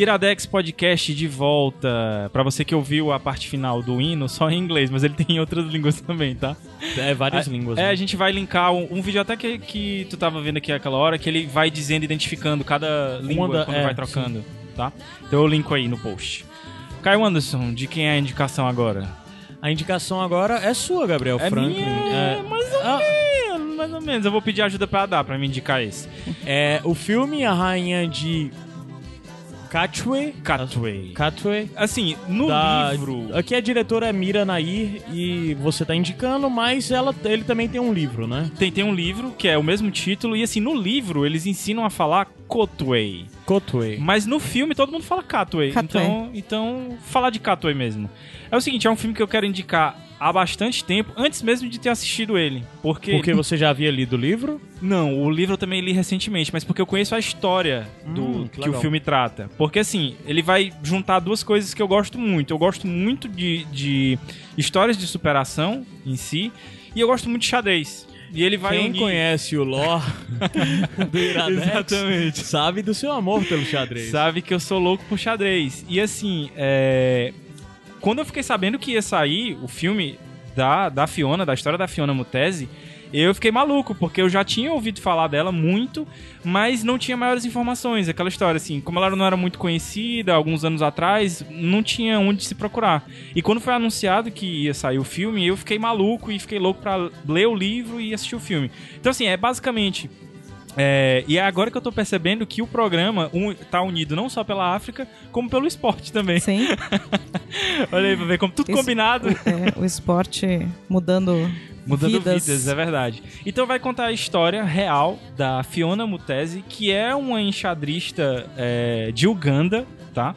Iradex Podcast de volta. Pra você que ouviu a parte final do hino só em inglês, mas ele tem em outras línguas também, tá? É, várias É, línguas. É, né? a gente vai linkar um, um vídeo até que, que tu tava vendo aqui aquela hora, que ele vai dizendo, identificando cada língua da- quando é, vai trocando, tá? Então eu linko aí no post. Caio Anderson, de quem é a indicação agora? A indicação agora é sua, Gabriel É Franklin. minha, É, mais ou Ah. menos, mais ou menos. Eu vou pedir ajuda pra dar pra me indicar esse. é o filme A Rainha de Catway. Catway. Catway. Assim, no da- livro... Aqui a diretora é Mira Nair e você tá indicando, mas ela, ele também tem um livro, né? Tem, tem um livro que é o mesmo título, e assim, no livro eles ensinam a falar Cotway. Cotway. Mas no filme todo mundo fala Catway. Catway. Então, então, falar de Catway mesmo. É o seguinte, é um filme que eu quero indicar há bastante tempo, antes mesmo de ter assistido ele. Porque. Porque você já havia lido o livro? Não, o livro eu também li recentemente, mas porque eu conheço a história do Hum, que que, o filme trata. Porque assim, ele vai juntar duas coisas que eu gosto muito. Eu gosto muito de, de histórias de superação em si, e eu gosto muito de xadrez. E ele vai Quem unir... conhece o lore do Iradex Exatamente. sabe do seu amor pelo xadrez. sabe que eu sou louco por xadrez. E assim, é... quando eu fiquei sabendo que ia sair o filme da, da Fiona, da história da Fiona Mutesi, eu fiquei maluco, porque eu já tinha ouvido falar dela muito, mas não tinha maiores informações. Aquela história, assim, como ela não era muito conhecida alguns anos atrás, não tinha onde se procurar. E quando foi anunciado que ia sair o filme, eu fiquei maluco e fiquei louco pra ler o livro e assistir o filme. Então, assim, é basicamente é, e é agora que eu tô percebendo que o programa um, tá unido não só pela África, como pelo esporte também. Sim. Olha aí pra ver como tudo Esse- combinado. O, é, o esporte mudando, Mudando vidas. vidas. é verdade. Então vai contar a história real da Fiona Mutesi, que é uma enxadrista é, de Uganda, tá?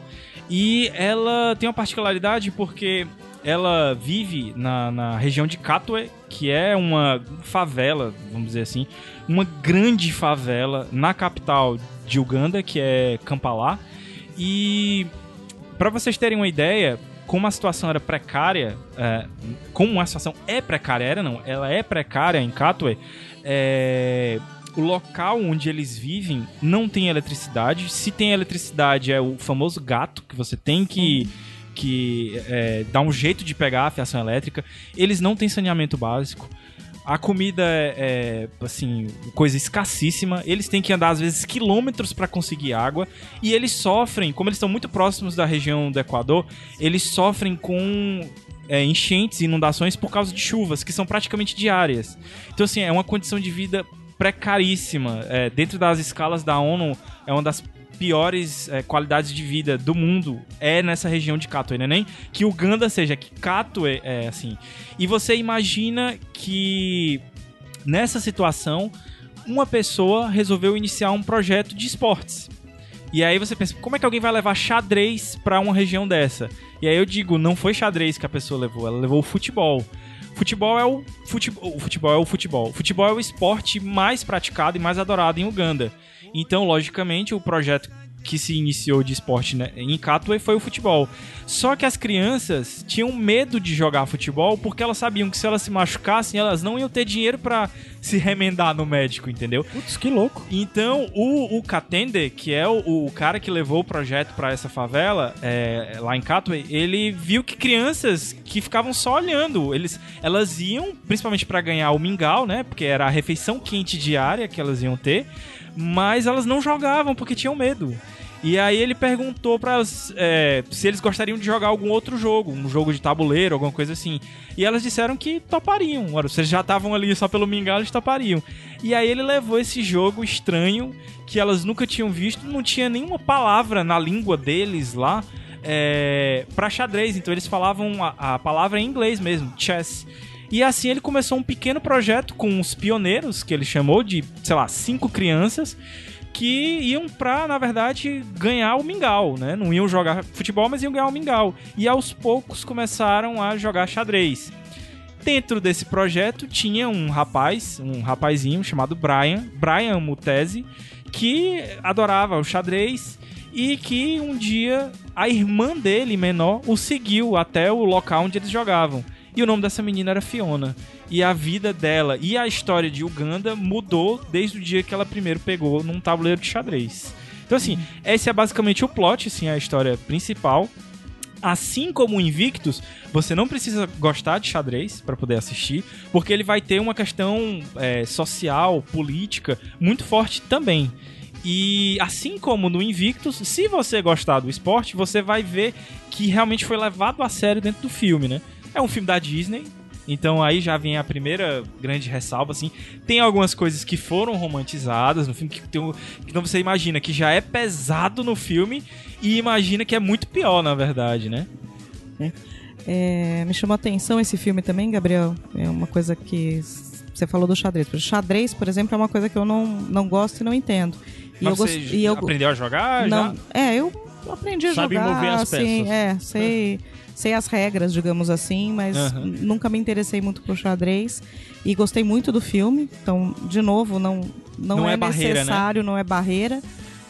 E ela tem uma particularidade porque ela vive na, na região de Katwe, que é uma favela, vamos dizer assim, uma grande favela na capital de Uganda, que é Kampala. E Pra vocês terem uma ideia, como a situação era precária, é, como a situação é precária, era não, ela é precária em Katwe, é, o local onde eles vivem não tem eletricidade. Se tem eletricidade, é o famoso gato, que você tem que, que é, dar um jeito de pegar a fiação elétrica. Eles não têm saneamento básico. A comida é, é, assim, coisa escassíssima. Eles têm que andar, às vezes, quilômetros para conseguir água. E eles sofrem, como eles estão muito próximos da região do Equador, eles sofrem com é, enchentes inundações por causa de chuvas, que são praticamente diárias. Então, assim, é uma condição de vida precaríssima. É, dentro das escalas da ONU, é uma das piores é, qualidades de vida do mundo é nessa região de Katwe, não é nem que Uganda seja, que Katwe é assim. E você imagina que nessa situação uma pessoa resolveu iniciar um projeto de esportes. E aí você pensa, como é que alguém vai levar xadrez pra uma região dessa? E aí eu digo, não foi xadrez que a pessoa levou, ela levou o futebol. Futebol é o futebol, o futebol é o futebol. Futebol é o esporte mais praticado e mais adorado em Uganda. Então, logicamente, o projeto que se iniciou de esporte né, em Katwe foi o futebol. Só que as crianças tinham medo de jogar futebol porque elas sabiam que se elas se machucassem, elas não iam ter dinheiro pra se remendar no médico, entendeu? Putz, que louco. Então, o, o Katende, que é o, o cara que levou o projeto pra essa favela, é, lá em Katwe, ele viu que crianças que ficavam só olhando, eles, elas iam, principalmente pra ganhar o mingau, né? Porque era a refeição quente diária que elas iam ter, mas elas não jogavam porque tinham medo. E aí ele perguntou para é, se eles gostariam de jogar algum outro jogo, um jogo de tabuleiro, alguma coisa assim. E elas disseram que topariam. Ora, vocês já estavam ali só pelo mingau, eles topariam. E aí ele levou esse jogo estranho que elas nunca tinham visto, não tinha nenhuma palavra na língua deles lá é, para xadrez. Então eles falavam a, a palavra em inglês mesmo, chess. E assim ele começou um pequeno projeto com os pioneiros, que ele chamou de, sei lá, cinco crianças, que iam pra, na verdade, ganhar o mingau, né? Não iam jogar futebol, mas iam ganhar o mingau. E aos poucos começaram a jogar xadrez. Dentro desse projeto tinha um rapaz, um rapazinho chamado Brian, Brian Mutesi, que adorava o xadrez e que um dia a irmã dele, menor, o seguiu até o local onde eles jogavam. E o nome dessa menina era Fiona. E a vida dela e a história de Uganda mudou desde o dia que ela primeiro pegou num tabuleiro de xadrez. Então, assim, esse é basicamente o plot, assim, a história principal. Assim como o Invictus, você não precisa gostar de xadrez para poder assistir, porque ele vai ter uma questão é, social, política muito forte também. E assim como no Invictus, se você gostar do esporte, você vai ver que realmente foi levado a sério dentro do filme, né? É um filme da Disney, então aí já vem a primeira grande ressalva, assim. Tem algumas coisas que foram romantizadas no filme, que tem que então você imagina que já é pesado no filme e imagina que é muito pior, na verdade, né? É, me chamou a atenção esse filme também, Gabriel. É uma coisa que você falou do xadrez. O xadrez, por exemplo, é uma coisa que eu não, não gosto e não entendo. E Mas eu você gost- e eu- aprendeu a jogar? Não, Já? é, eu aprendi a Sabe jogar, mover as assim, peças. é, sei, sei as regras, digamos assim, mas Aham. nunca me interessei muito por xadrez e gostei muito do filme. Então, de novo, não não, Não é, é barreira, né? necessário, não é barreira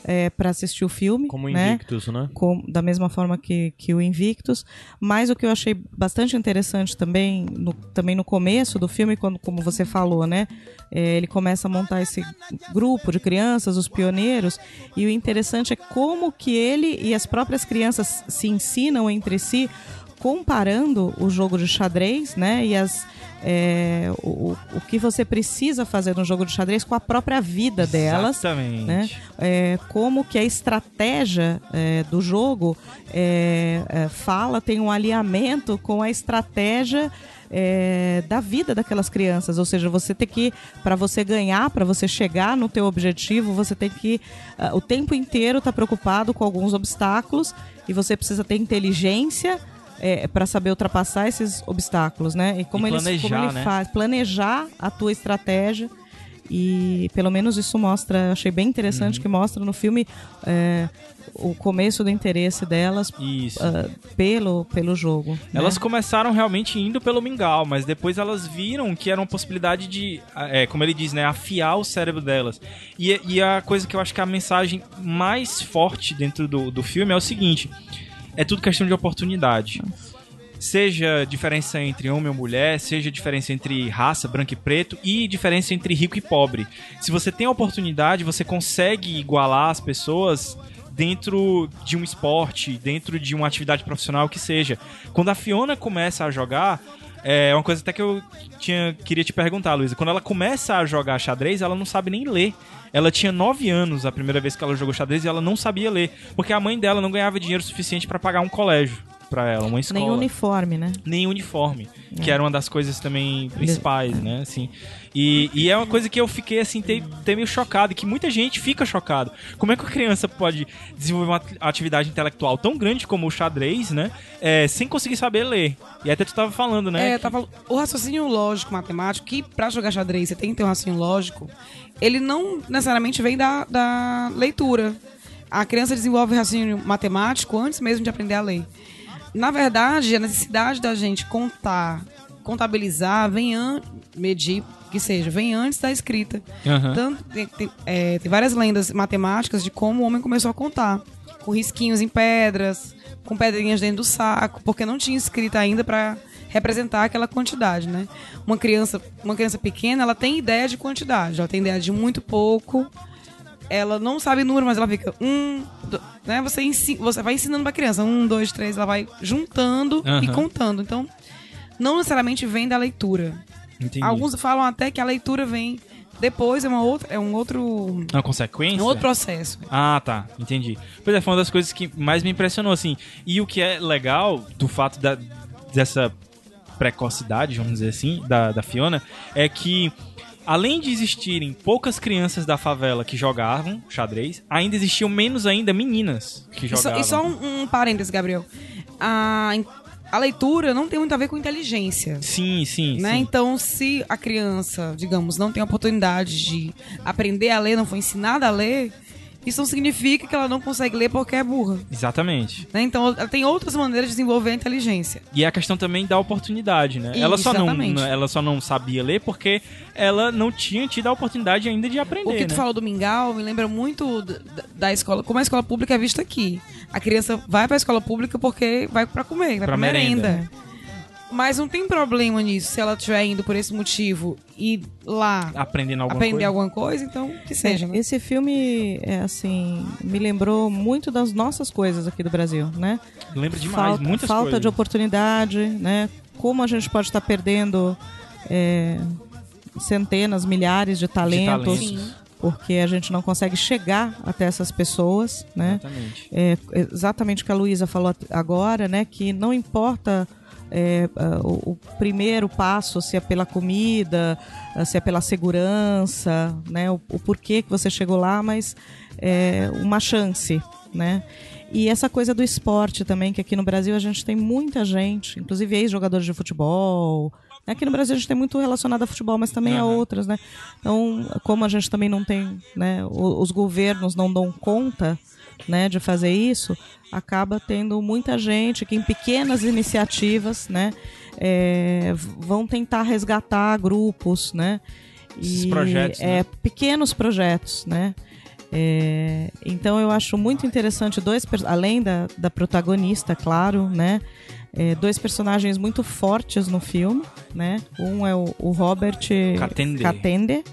é, para assistir o filme, Como né? Invictus, né? com- da mesma forma que, que o Invictus. Mas o que eu achei bastante interessante também, no, também no começo do filme, quando, como você falou, né? é, ele começa a montar esse grupo de crianças, os pioneiros, e o interessante é como que ele e as próprias crianças se ensinam entre si, comparando o jogo de xadrez, né? E as. é, o, o que você precisa fazer no jogo de xadrez com a própria vida delas Exatamente. né? É, como que a estratégia é, do jogo é, é, fala, tem um alinhamento com a estratégia é, da vida daquelas crianças. Ou seja, você tem que, para você ganhar, para você chegar no teu objetivo, você tem que ah, o tempo inteiro estar preocupado com alguns obstáculos e você precisa ter inteligência para saber ultrapassar esses obstáculos, né? E como, E eles, como planejar, ele né? faz, planejar a tua estratégia e pelo menos isso mostra, achei bem Uhum. interessante que mostra no filme é, o começo do interesse delas ah, pelo, pelo jogo. né? Elas começaram realmente indo pelo mingau, mas depois elas viram que era uma possibilidade de, é, como ele diz, né, afiar o cérebro delas. E, e a coisa que eu acho que é a mensagem mais forte dentro do, do filme é o seguinte: é tudo questão de oportunidade. Seja diferença entre homem ou mulher, seja diferença entre raça, branco e preto, e diferença entre rico e pobre. Se você tem a oportunidade, você consegue igualar as pessoas dentro de um esporte, dentro de uma atividade profissional que seja. Quando a Fiona começa a jogar, é uma coisa até que eu tinha, queria te perguntar, Luísa. Quando ela começa a jogar xadrez, ela não sabe nem ler. Ela tinha 9 anos a primeira vez que ela jogou xadrez e ela não sabia ler. Porque a mãe dela não ganhava dinheiro suficiente pra pagar um colégio pra ela, uma escola Nem uniforme, né? nem uniforme, que era uma das coisas também principais, né, assim. E, e é uma coisa que eu fiquei, assim, ter, ter meio chocado, e que muita gente fica chocado. Como é que uma criança pode desenvolver uma atividade intelectual tão grande como o xadrez, né, é, sem conseguir saber ler? E até tu tava falando, né? É, tava, o raciocínio lógico matemático, que pra jogar xadrez você tem que ter um raciocínio lógico, ele não necessariamente vem da, da leitura. A criança desenvolve raciocínio matemático antes mesmo de aprender a ler. Na verdade, a necessidade da gente contar, contabilizar, vem antes, medir, que seja, vem antes da escrita. Aham. Tanto, tem, tem- é, tem várias lendas matemáticas de como o homem começou a contar. Com risquinhos em pedras, com pedrinhas dentro do saco, porque não tinha escrita ainda para representar aquela quantidade, né? Uma criança, uma criança pequena, ela tem ideia de quantidade, ela tem ideia de muito pouco. Ela não sabe número, mas ela fica um, do- né? Você, ensi- você vai ensinando pra criança um, dois, três, ela vai juntando e Aham. contando. Então, não necessariamente vem da leitura. Entendi. Alguns falam até que a leitura vem depois, é uma outra, é um outro, Uma consequência? um outro processo. Ah, tá. Entendi. Pois é, foi uma das coisas que mais me impressionou, assim. E o que é legal do fato da, dessa precocidade, vamos dizer assim, da, da Fiona, é que além de existirem poucas crianças da favela que jogavam xadrez, ainda existiam menos ainda meninas que E só, jogavam. e só um, um parênteses, Gabriel. A, a leitura não tem muito a ver com inteligência. Sim, sim, Né? sim. Então, se a criança, digamos, não tem a oportunidade de aprender a ler, não foi ensinada a ler, isso não significa que ela não consegue ler porque é burra. Exatamente. né? Então, ela tem outras maneiras de desenvolver a inteligência. E é a questão também da oportunidade, né? ela, só não, Exatamente. ela só não sabia ler porque ela não tinha tido a oportunidade ainda de aprender, O que tu né? falou do mingau me lembra muito da, escola, como a escola pública é vista aqui. A criança vai pra escola pública porque vai pra comer, vai Pra merenda. merenda. Mas não tem problema nisso se ela estiver indo por esse motivo e lá Aprendendo alguma aprender coisa. alguma coisa, então que seja, né? Esse filme, é, assim, me lembrou muito das nossas coisas aqui do Brasil, né? Lembra demais, falta, muitas falta coisas. de oportunidade, né? Como a gente pode estar perdendo é, centenas, milhares de talentos, talentos. porque a gente não consegue chegar até essas pessoas, né? Exatamente. É, exatamente o que a Luísa falou agora, né? Que não importa é, ah, o, o primeiro passo, se é pela comida, ah, se é pela segurança, né? O, o porquê que você chegou lá, mas é uma chance, né? E essa coisa do esporte também, que aqui no Brasil a gente tem muita gente, inclusive ex-jogadores de futebol, Aqui no Brasil a gente tem muito relacionado a futebol, mas também a Aham. outras, né? Então, como a gente também não tem, né? Os governos não dão conta, né, de fazer isso, acaba tendo muita gente que em pequenas iniciativas, né, é, vão tentar resgatar grupos, né? Esses projetos, é, né? pequenos projetos, né? É, então eu acho muito interessante dois além da, da protagonista, claro, né? É, dois personagens muito fortes no filme, né? Um é o, o Robert Katende. Katende,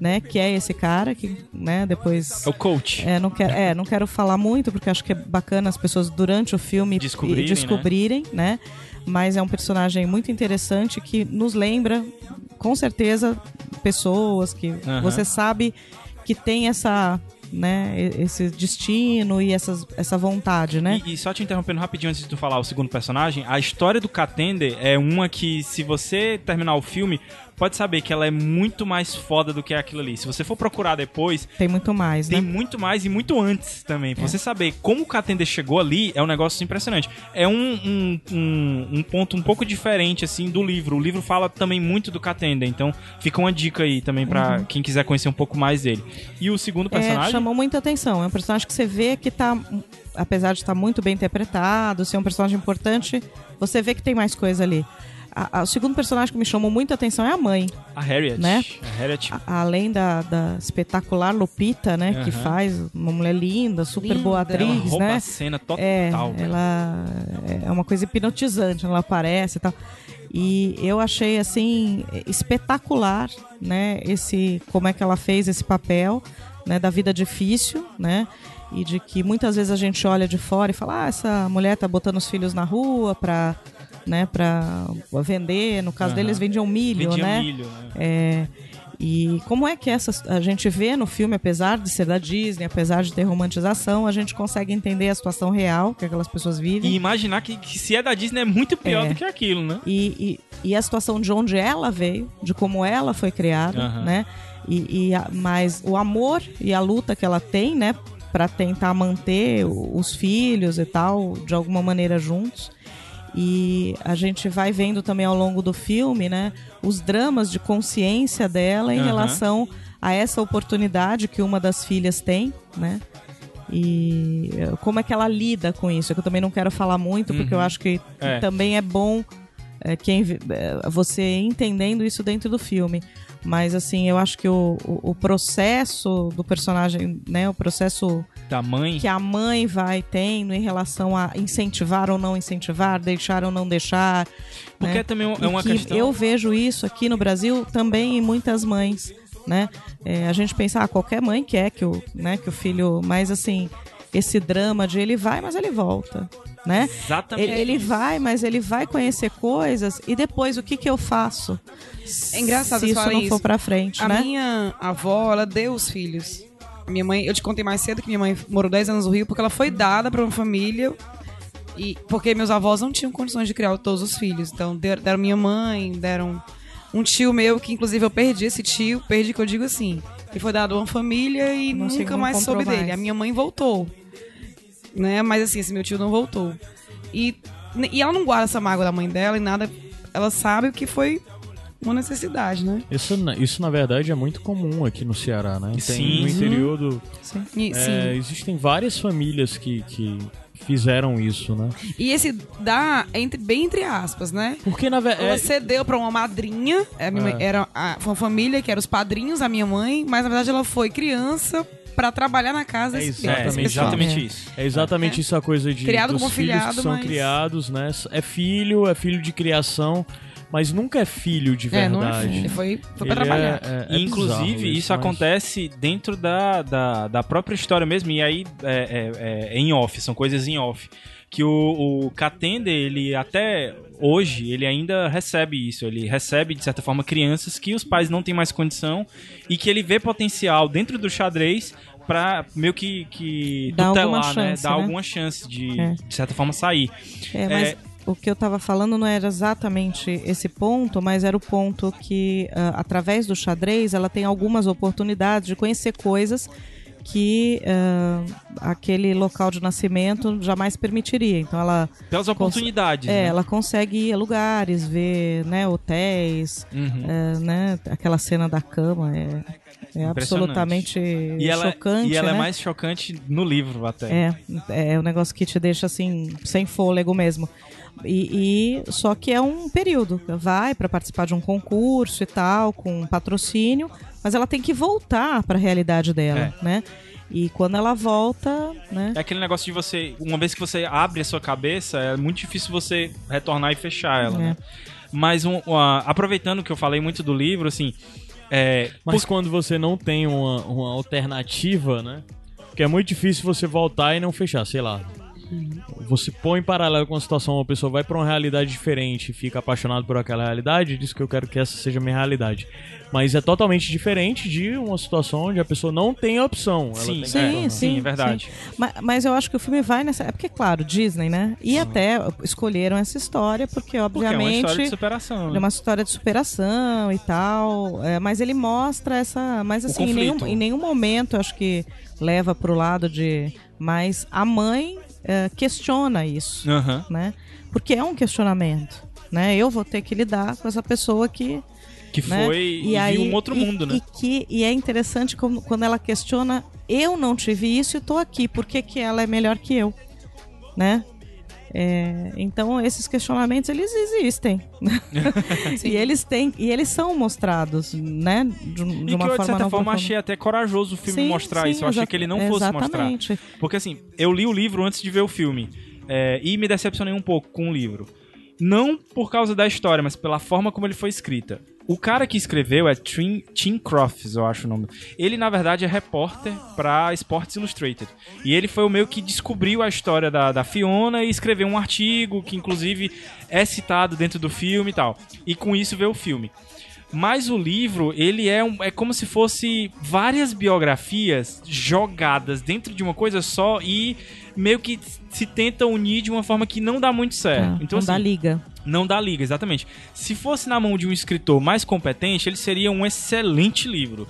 né? Que é esse cara que, né? Depois É o coach. é, não quero, é, não quero falar muito, porque acho que é bacana as pessoas durante o filme Descobrirem, e- descobrirem, né? Mas é um personagem muito interessante que nos lembra, com certeza, pessoas que você sabe que tem essa, né, esse destino e essas, essa vontade, né? E, e só te interrompendo rapidinho antes de tu falar o segundo personagem, a história do Katende é uma que, se você terminar o filme, pode saber que ela é muito mais foda do que aquilo ali. Se você for procurar depois, Tem muito mais, tem né? muito mais e muito antes também. Pra você saber como o Katende chegou ali, é um negócio impressionante. É um, um, um, um ponto um pouco diferente, assim, do livro. O livro fala também muito do Katende, então fica uma dica aí também pra quem quiser conhecer um pouco mais dele. E o segundo Uhum. É, personagem... chamou muita atenção. É um personagem que você vê que tá, apesar de estar muito bem interpretado, ser um personagem importante, você vê que tem mais coisa ali. A- a- o segundo personagem que me chamou muita atenção é a mãe. A Harriet. Né? A Harriet A- além da, da espetacular Lupita, né? Que Aham. faz uma mulher linda, super Linda. boa ela atriz, rouba né? a cena total. É, ela é uma coisa hipnotizante, ela aparece e tal. E eu achei assim espetacular, né, esse como é que ela fez esse papel, né, da vida difícil, né? E de que muitas vezes a gente olha de fora e fala: "Ah, essa mulher tá botando os filhos na rua pra, né, para vender, no caso Aham. deles vendiam milho, Vendia né? milho, né? É, e como é que essa a gente vê no filme, apesar de ser da Disney, apesar de ter romantização, a gente consegue entender a situação real que aquelas pessoas E vivem imaginar que, que se é da Disney é muito pior É. do que aquilo, né? e, e, e a situação de onde ela veio, de como ela foi criada, Aham. né? E, e a- mas o amor e a luta que ela tem, né, para tentar manter os filhos e tal, de alguma maneira juntos. E a gente vai vendo também ao longo do filme, né, os dramas de consciência dela em Aham. relação a essa oportunidade que uma das filhas tem, né? E eh, como é que ela lida com isso? É que eu também não quero falar muito, porque eu acho que É. também é bom é, quem é, você entendendo isso dentro do filme. Mas assim, eu acho que o, o, o processo do personagem, né? O processo Da mãe. que a mãe vai tendo em relação a incentivar ou não incentivar, deixar ou não deixar. Porque né? também é uma que questão. Eu vejo isso aqui no Brasil também em muitas mães, né? É, a gente pensa, ah, qualquer mãe quer que o, né, que o filho. Mas assim, esse drama de ele vai, mas ele volta, né? Exatamente. Ele, ele vai, mas ele vai conhecer coisas e depois o que, que eu faço? É engraçado se isso não isso. for pra frente, A né? minha avó, ela deu os filhos. Minha mãe, eu te contei mais cedo que minha mãe morou 10 anos no Rio porque ela foi dada pra uma família e porque meus avós não tinham condições de criar todos os filhos. Então der- deram minha mãe, deram um tio meu que inclusive eu perdi esse tio, perdi que eu digo assim, que foi dado a uma família e Não nunca mais soube comprou dele. mais. A minha mãe voltou. Né? Mas assim, esse meu tio não voltou. E e ela não guarda essa mágoa da mãe dela e nada, ela sabe que foi uma necessidade, né? Isso, na- isso, na verdade, é muito comum aqui no Ceará, né? Tem Sim. no interior do. E, sim. é, existem várias famílias que, que fizeram isso, né? E esse dá entre, bem entre aspas, né? Porque, na Ela verdade. cedeu pra uma madrinha, a minha mãe- É. era a, foi uma família que eram os padrinhos da minha mãe, mas na verdade ela foi criança pra trabalhar na casa É desse, É, exatamente, exatamente É. isso. É exatamente isso a coisa de Criado dos como filhos afilhado, que são mas- criados, né? É filho, é filho de criação, mas nunca é filho de É, não é verdade. filho, ele foi, foi Ele pra trabalhar. é- é- é E, Inclusive, bizarro isso, mas- acontece dentro da, da, da própria história mesmo, e aí é, é- é em off, são coisas em off. Que o, o Katende, ele até hoje, ele ainda recebe isso. Ele recebe, de certa forma, crianças que os pais não têm mais condição e que ele vê potencial dentro do xadrez pra meio que, que Dar alguma tutelar, né? chance, Dar né? alguma chance de, É. de certa forma, sair. É, mas É. o que eu estava falando não era exatamente esse ponto, mas era o ponto que, ah, através do xadrez, ela tem algumas oportunidades de conhecer coisas que ah, aquele local de nascimento jamais permitiria. Então ela Pelas oportunidades. é, né? ela consegue ir a lugares, ver né, hotéis, Uhum. é, né, aquela cena da cama é, é absolutamente E ela, chocante. e ela né? é mais chocante no livro até. É, é um negócio que te deixa assim, sem fôlego mesmo. E, e- só que é um período. Vai para participar de um concurso e tal, com um patrocínio, mas ela tem que voltar para a realidade dela, né? E quando ela volta, né? É aquele negócio de você, uma vez que você abre a sua cabeça, é muito difícil você retornar e fechar ela, É. né? Mas um- uma- aproveitando que eu falei muito do livro, assim, é, Mas quando você não tem uma, uma alternativa, né? Porque é muito difícil você voltar e não fechar, sei lá. Você põe em paralelo com a situação, uma pessoa vai pra uma realidade diferente e fica apaixonado por aquela realidade, e diz que eu quero que essa seja a minha realidade. Mas é totalmente diferente de uma situação onde a pessoa não tem opção. Ela sim, tem que Sim, é, sim, é verdade. Ma- Mas, eu acho que o filme vai nessa. É porque, claro, Disney, né? E até escolheram essa história, porque, Porque é uma obviamente. história de superação. É né? uma história de superação e tal, é, mas ele mostra essa. Mas assim, em nenhum, em nenhum momento eu acho que leva pro lado de. Mas a mãe é, questiona isso, Aham. né? Porque é um questionamento, né? Eu vou ter que lidar com essa pessoa que. Que né? foi e, viu um outro e- mundo, né? E, que, e é interessante como, quando ela questiona: eu não tive isso e tô aqui, por que, que ela é melhor que eu? Né? É, então esses questionamentos eles existem e eles têm e eles são mostrados né de, de E que uma eu, de forma certa forma, achei até corajoso o filme Sim, mostrar sim, isso. Eu achei que ele não fosse mostrar. exatamente. Porque assim, eu li o livro antes de ver o filme. é, e me decepcionei um pouco com o livro. Não por causa da história, mas pela forma como ele foi escrita. O cara que escreveu é Tim, Tim Crofts, eu acho o nome. Ele, na verdade, é repórter pra Sports Illustrated. E ele foi o meio que descobriu a história da, da Fiona e escreveu um artigo que, inclusive, é citado dentro do filme e tal. E com isso veio o filme. Mas o livro, ele é, um, é como se fosse várias biografias jogadas dentro de uma coisa só e meio que se tenta unir de uma forma que não dá muito certo. Tá, então, não dá assim, liga não dá liga, exatamente. Se fosse na mão de um escritor mais competente, ele seria um excelente livro.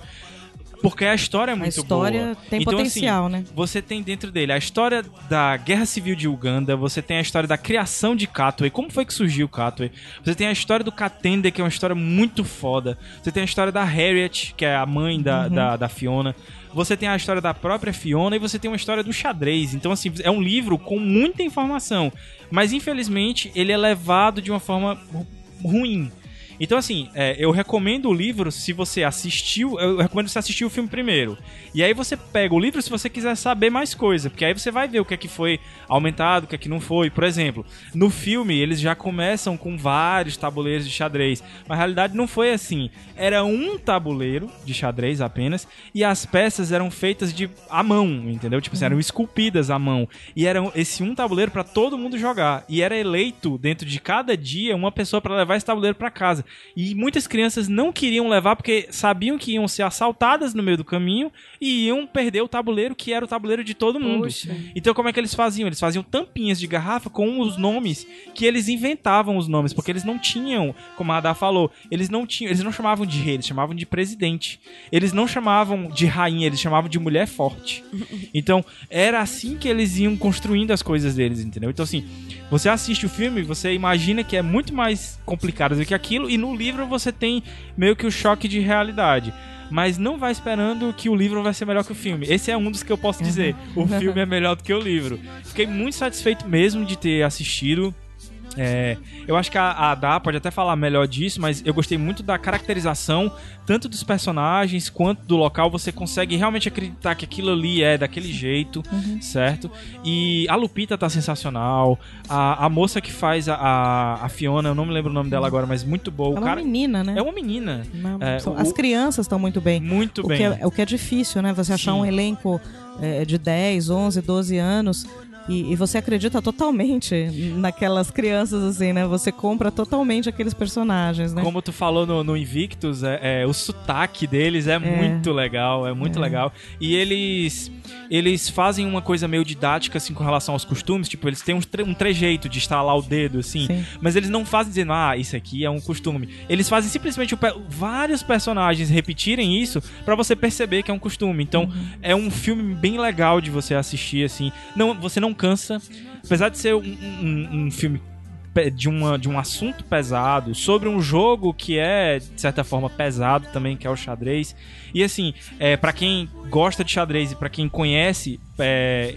Porque a história é a muito história boa. tem então, potencial assim, né você tem dentro dele a história da Guerra Civil de Uganda, você tem a história da criação de Katwe, como foi que surgiu Katwe, você tem a história do Katende, que é uma história muito foda, você tem a história da Harriet, que é a mãe da, da, da Fiona, você tem a história da própria Fiona e você tem uma história do xadrez. Então, assim, é um livro com muita informação, mas infelizmente ele é levado de uma forma ru- ruim. Então, assim, é, eu recomendo o livro se você assistiu. Eu recomendo você assistir o filme primeiro. E aí você pega o livro se você quiser saber mais coisa. Porque aí você vai ver o que é que foi aumentado, o que é que não foi. Por exemplo, no filme eles já começam com vários tabuleiros de xadrez. Mas na realidade não foi assim. Era um tabuleiro de xadrez apenas. E as peças eram feitas de à mão, entendeu? Tipo assim, eram esculpidas à mão. E era esse um tabuleiro para todo mundo jogar. E era eleito dentro de cada dia uma pessoa para levar esse tabuleiro para casa. E muitas crianças não queriam levar porque sabiam que iam ser assaltadas no meio do caminho e iam perder o tabuleiro que era o tabuleiro de todo mundo. Poxa. Então como é que eles faziam? Eles faziam tampinhas de garrafa com os nomes que eles inventavam os nomes, porque eles não tinham, como a Adá falou, eles não tinham, eles não chamavam de rei, eles chamavam de presidente. Eles não chamavam de rainha, eles chamavam de mulher forte. Então, era assim que eles iam construindo as coisas deles, entendeu? Então assim, você assiste o filme, você imagina que é muito mais complicado do que aquilo, e no livro você tem meio que o choque de realidade. Mas não vai esperando que o livro vai ser melhor que o filme. Esse é um dos que eu posso dizer. O filme é melhor do que o livro. Fiquei muito satisfeito mesmo de ter assistido. É, eu acho que a, a Adá pode até falar melhor disso, mas eu gostei muito da caracterização, tanto dos personagens quanto do local. Você consegue realmente acreditar que aquilo ali é daquele jeito, certo? E a Lupita tá sensacional. A, a moça que faz a, a, a Fiona, eu não me lembro o nome dela agora, mas muito boa. é O uma cara menina né é uma menina. É, o- as crianças estão muito bem Muito o bem. que, é, o que é difícil, né? Você achar Sim. um elenco é, de 10, 11, 12 anos E, e você acredita totalmente naquelas crianças, assim, né? Você compra totalmente aqueles personagens, né? Como tu falou no, no Invictus, é, é, o sotaque deles é, muito legal, é muito legal. E eles eles fazem uma coisa meio didática, assim, com relação aos costumes. Tipo, eles têm um, tre- um trejeito de estalar o dedo, assim. Sim. Mas eles não fazem dizendo, ah, isso aqui é um costume. Eles fazem simplesmente o pe- vários personagens repetirem isso pra você perceber que é um costume. Então, é um filme bem legal de você assistir, assim. Não, você não cansa. Apesar de ser um, um- um filme de, uma, de um assunto pesado, sobre um jogo que é, de certa forma, pesado também, que é o xadrez. E assim, é, para quem gosta de xadrez e pra quem conhece, é,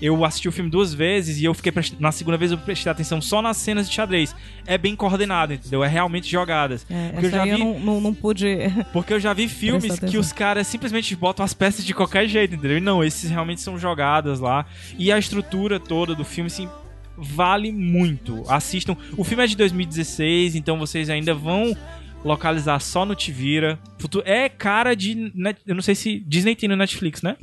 eu assisti o filme duas vezes e eu fiquei prest- na segunda vez eu prestei atenção só nas cenas de xadrez. É bem coordenado, entendeu? É realmente jogadas. É, Porque eu já aí eu vi- não, não, não pude. Porque eu já vi filmes que os caras simplesmente botam as peças de qualquer jeito, entendeu? E não, esses realmente são jogadas lá. E a estrutura toda do filme, assim, vale muito. Assistam. O filme é de 2016, então vocês ainda vão localizar só no Tivira. É cara de. net- Eu não sei se. Disney tem no Netflix, né?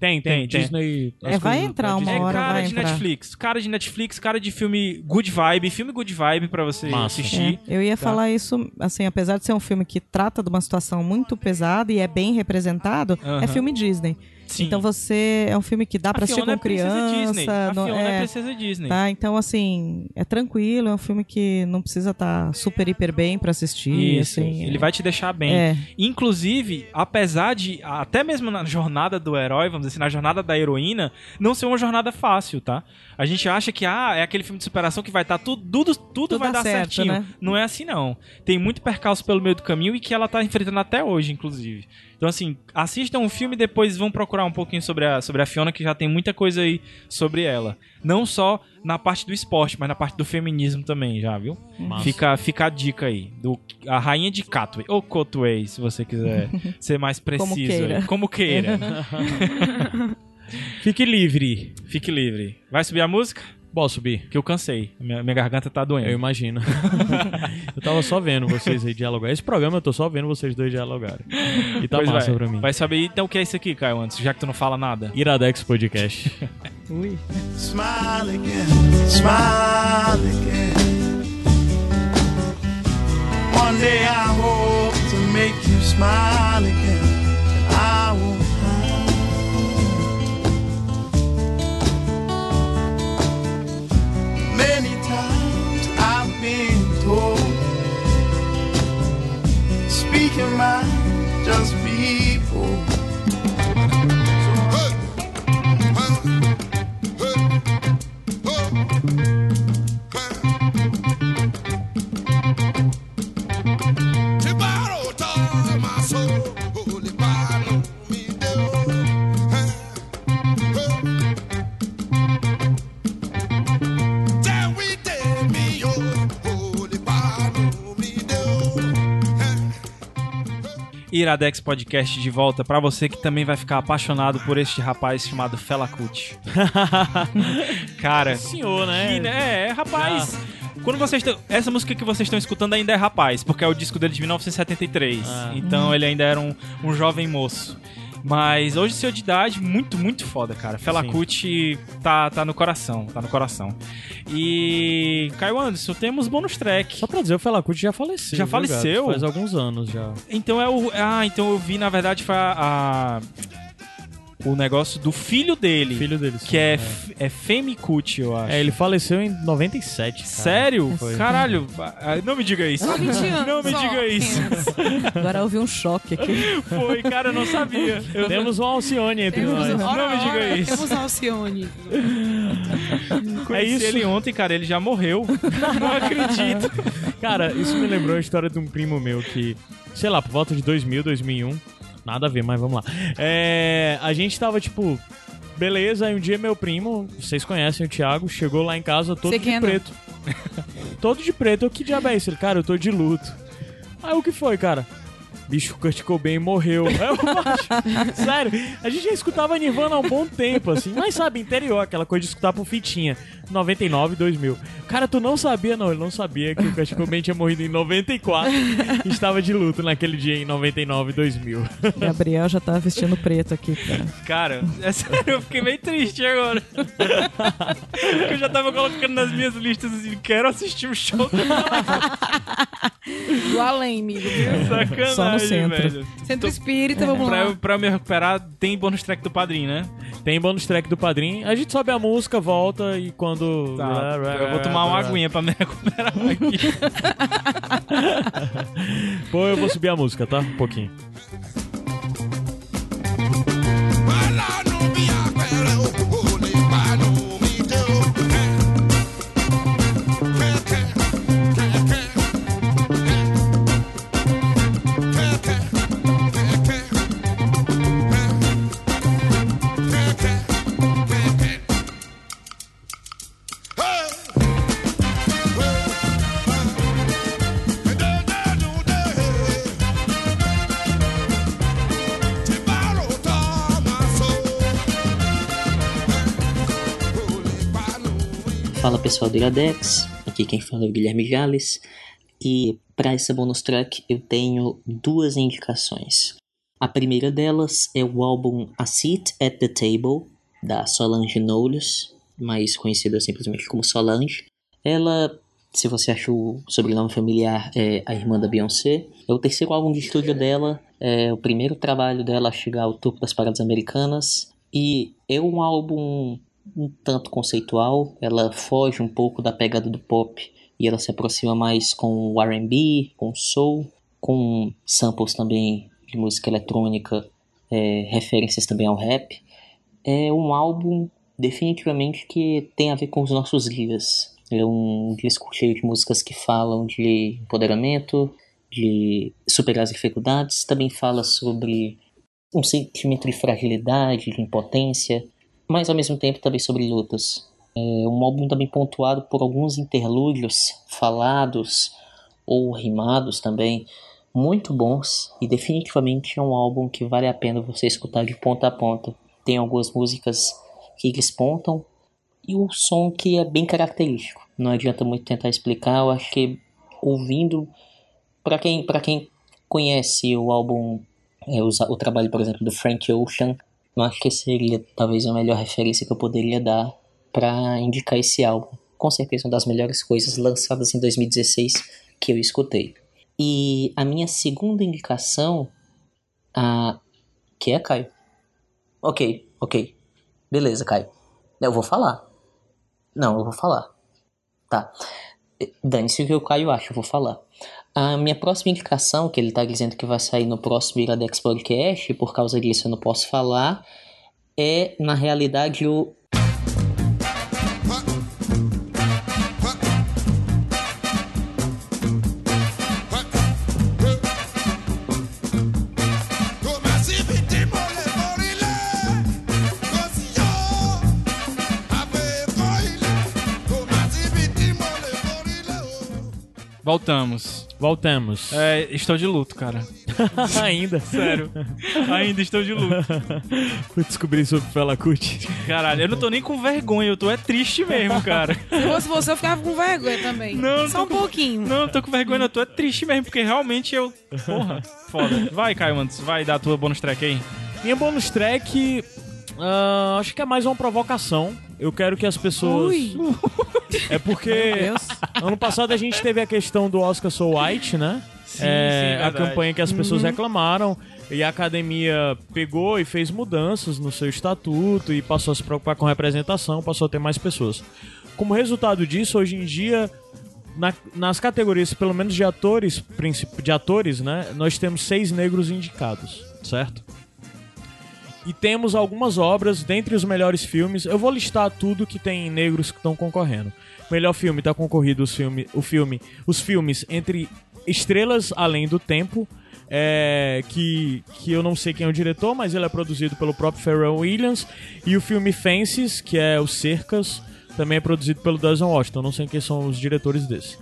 Tem, tem. Tem. Disney. É, vai coisas entrar da uma Disney. É hora cara vai de entrar. Netflix. Cara de Netflix, cara de filme good vibe. Filme good vibe pra você Massa. assistir. É, eu ia Tá. falar isso, assim, apesar de ser um filme que trata de uma situação muito pesada e é bem representado, Aham. é filme Disney. Sim. Então você é um filme que dá A pra assistir com é princesa Disney. criança, A não- Fiona é é, princesa Disney. tá? Então assim, é tranquilo, é um filme que não precisa estar super hiper bem pra assistir, Isso, assim. ele é- vai te deixar bem. É. Inclusive, apesar de, até mesmo na jornada do herói, vamos dizer assim, na jornada da heroína, não ser uma jornada fácil, tá? A gente acha que, ah, é aquele filme de superação que vai estar tudo, tudo, tudo, Tudo vai dar certo, certinho. né? Não é assim, não. Tem muito percalço pelo meio do caminho e que ela tá enfrentando até hoje, inclusive. Então, assim, assistam o filme e depois vão procurar um pouquinho sobre a, sobre a Fiona, que já tem muita coisa aí sobre ela. Não só na parte do esporte, mas na parte do feminismo também, já, viu? Massa. Fica, fica a dica aí. Do, a rainha de Catway. Ou Cotway, se você quiser ser mais preciso. Como queira. aí. Como queira. Fique livre. Fique livre. Vai subir a música? Posso subir? Que eu cansei. Minha, minha garganta tá doendo. Eu imagino. eu tava só vendo vocês aí dialogar. Esse programa eu tô só vendo vocês dois dialogarem. E tá Pois massa vai. pra mim. Vai saber então o que é isso aqui, Caio, antes, já que tu não fala nada. Iradex Podcast. Ui. Smile again, smile again. One day I hope to make you smile again. your mind, just people. Iradex Podcast de volta pra você que também vai ficar apaixonado por este rapaz chamado Fela Kuti. Cara, Senhor, né? que, né? É, rapaz. Quando vocês estão. Essa música que vocês estão escutando ainda é rapaz, porque é o disco dele de 1973. Ah. Então ele ainda era um, um jovem moço. Mas hoje, senhor de idade, muito, muito foda, cara. Fela Sim. Kuti tá, tá no coração, tá no coração. E. Caio Anderson, temos bônus track. Só pra dizer, o Fela Kuti já faleceu. Já viu, faleceu? gato? Faz alguns anos já. Então é o. Ah, então eu vi, na verdade, foi a. a- o negócio do filho dele. Filho deles. Que é, é Femi Kuti, eu acho. É, ele faleceu em 97. Cara. Sério? Foi. Caralho, ah, não me diga isso. Só 20 anos. Não me diga isso. Agora eu ouvi um choque aqui. Foi, cara, eu não sabia. Eu Temos um Alcione entre Temos, nós. ora, Não me diga ora, isso. Temos Alcione. conheci isso. ele ontem, cara, ele já morreu. Não acredito. Cara, isso me lembrou a história de um primo meu que, sei lá, por volta de 2000, 2001, nada a ver, mas vamos lá. É, a gente tava, tipo, beleza, aí um dia meu primo, vocês conhecem o Thiago, chegou lá em casa todo de preto. todo de preto, eu que diabo é isso? Ele, cara, eu tô de luto. Aí o que foi, cara? Bicho, Kurt Cobain morreu. Eu, "Macho, Sério, a gente já escutava Nirvana há um bom tempo, assim. Mas sabe, interior, aquela coisa de escutar por fitinha. 99 e 2000. Cara, tu não sabia, não. Ele não sabia que o Kurt Cobain tinha morrido em 94 e estava de luto naquele dia em 99 e 2000. Gabriel já tá vestindo preto aqui, cara. Cara, é sério, eu fiquei meio triste agora. eu já tava colocando nas minhas listas assim, quero assistir o show do além, amigo. sacanagem, Só no centro. velho. Centro espírita, vamos Pra, lá. pra eu me recuperar, tem bônus track do padrinho, né? Tem bônus track do padrinho. A gente sobe a música, volta e quando. Tá. Eu vou tomar uma aguinha pra me recuperar aqui. Pô, eu vou subir a música, tá? Um pouquinho. Pessoal do Iradex, aqui quem fala é o Guilherme Jales e para essa bonus track eu tenho duas indicações. A primeira delas é o álbum A Seat at the Table da Solange Knowles, mais conhecida simplesmente como Solange. Ela, se você achou o sobrenome familiar, é a irmã da Beyoncé. É o terceiro álbum de estúdio dela, é o primeiro trabalho dela a chegar ao topo das paradas americanas e é um álbum um tanto conceitual, ela foge um pouco da pegada do pop e ela se aproxima mais com o R&B, com o soul, com samples também de música eletrônica, é, referências também ao rap. É um álbum definitivamente que tem a ver com os nossos dias. É um disco cheio de músicas que falam de empoderamento, de superar as dificuldades, também fala sobre um sentimento de fragilidade, de impotência, mas ao mesmo tempo também sobre lutas. É um álbum também pontuado por alguns interlúdios falados ou rimados também, muito bons e definitivamente é um álbum que vale a pena você escutar de ponta a ponta. Tem algumas músicas que despontam e um som que é bem característico. Não adianta muito tentar explicar, eu acho que ouvindo para quem para quem conhece o álbum é, o, o trabalho, por exemplo, do Frank Ocean, eu acho que seria talvez a melhor referência que eu poderia dar para indicar esse álbum. Com certeza uma das melhores coisas lançadas em 2016 que eu escutei. E a minha segunda indicação, a que é Caio. Ok, ok. Beleza, Caio. Eu vou falar. Não, eu vou falar. Tá. Dane-se o que o Caio acha, eu vou falar. A minha próxima indicação, que ele tá dizendo que vai sair no próximo Iradex Podcast, por causa disso eu não posso falar, é, na realidade, o. Voltamos. Voltamos. É, estou de luto, cara. Ainda. Sério. Ainda estou de luto. Fui descobrir sobre Fela Kuti. Caralho, eu não tô nem com vergonha, eu tô é triste mesmo, cara. Se fosse você, eu ficava com vergonha também. Não, Só um com- pouquinho. Não, eu tô com vergonha, eu tô é triste mesmo, porque realmente eu. Porra, foda. Vai, Caio Mantos, vai dar a tua bonus track aí. Minha bonus track. ah, acho que é mais uma provocação. Eu quero que as pessoas. Ui. É porque ano passado a gente teve a questão do Oscar So White, né? Sim, É, sim, a campanha que as pessoas reclamaram e a academia pegou e fez mudanças no seu estatuto e passou a se preocupar com representação, passou a ter mais pessoas. Como resultado disso, hoje em dia, na- nas categorias, pelo menos de atores, de atores, né, nós temos seis negros indicados, certo? E temos algumas obras dentre os melhores filmes. Eu vou listar tudo que tem negros que estão concorrendo. Melhor filme está concorrido os filme, o filme, os filmes entre Estrelas Além do Tempo, é, que, que eu não sei quem é o diretor, mas ele é produzido pelo próprio Pharrell Williams, e o filme Fences, que é o Cercas, também é produzido pelo Denzel Washington. Não sei quem são os diretores desse.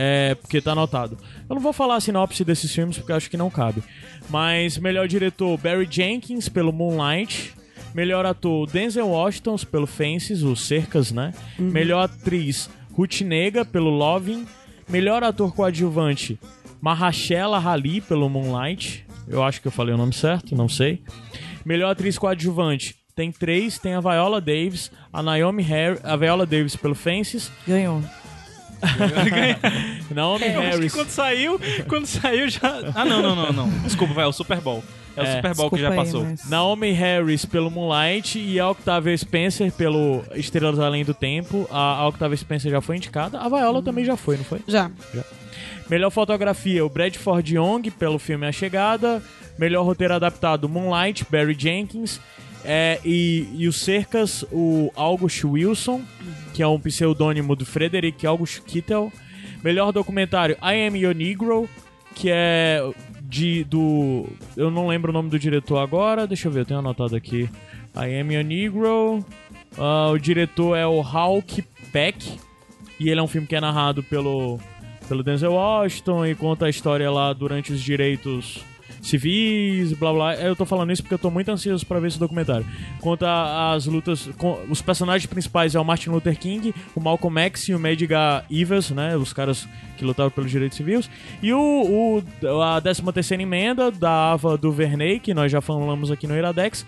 É, porque tá anotado. Eu não vou falar a sinopse desses filmes porque acho que não cabe. Mas melhor diretor Barry Jenkins pelo Moonlight, Melhor ator, Denzel Washington, pelo Fences, o Cercas, né? Melhor atriz, Ruth Nega, pelo Loving. Melhor ator coadjuvante, Mahashala Ali, pelo Moonlight. Eu acho que eu falei o nome certo, não sei. Melhor atriz coadjuvante, tem três, tem a Viola Davis, a Naomi Harris, a Viola Davis pelo Fences, Ganhou. Naomi que Harris. quando saiu, quando saiu já. Ah, não, não, não, não. Desculpa, vai, é o Super Bowl. É, o É, Super Bowl que já aí, passou. mas- Naomi Harris pelo Moonlight e a Octavia Spencer pelo Estrelas Além do Tempo. A a Octavia Spencer já foi indicada. A Viola também já foi, não foi? Já. Melhor fotografia, o Bradford Young pelo filme A Chegada. Melhor roteiro adaptado, Moonlight, Barry Jenkins. É, e, e os cercas, o August Wilson, que é um pseudônimo do Frederick August Kittel. Melhor documentário, I Am Your Negro, que é de do. Eu não lembro o nome do diretor agora, deixa eu ver, eu tenho anotado aqui. I Am Your Negro. Ah, o diretor é o Hawk Peck. E ele é um filme que é narrado pelo, pelo Denzel Washington e conta a história lá durante os direitos civis, blá blá. Eu tô falando isso porque eu tô muito ansioso pra ver esse documentário. Conta as lutas. com- os personagens principais é o Martin Luther King, o Malcolm X e o Medgar Evers, né? Os caras que lutavam pelos direitos civis. E o, o a 13 terceira emenda da Ava DuVernay, que nós já falamos aqui no Iradex.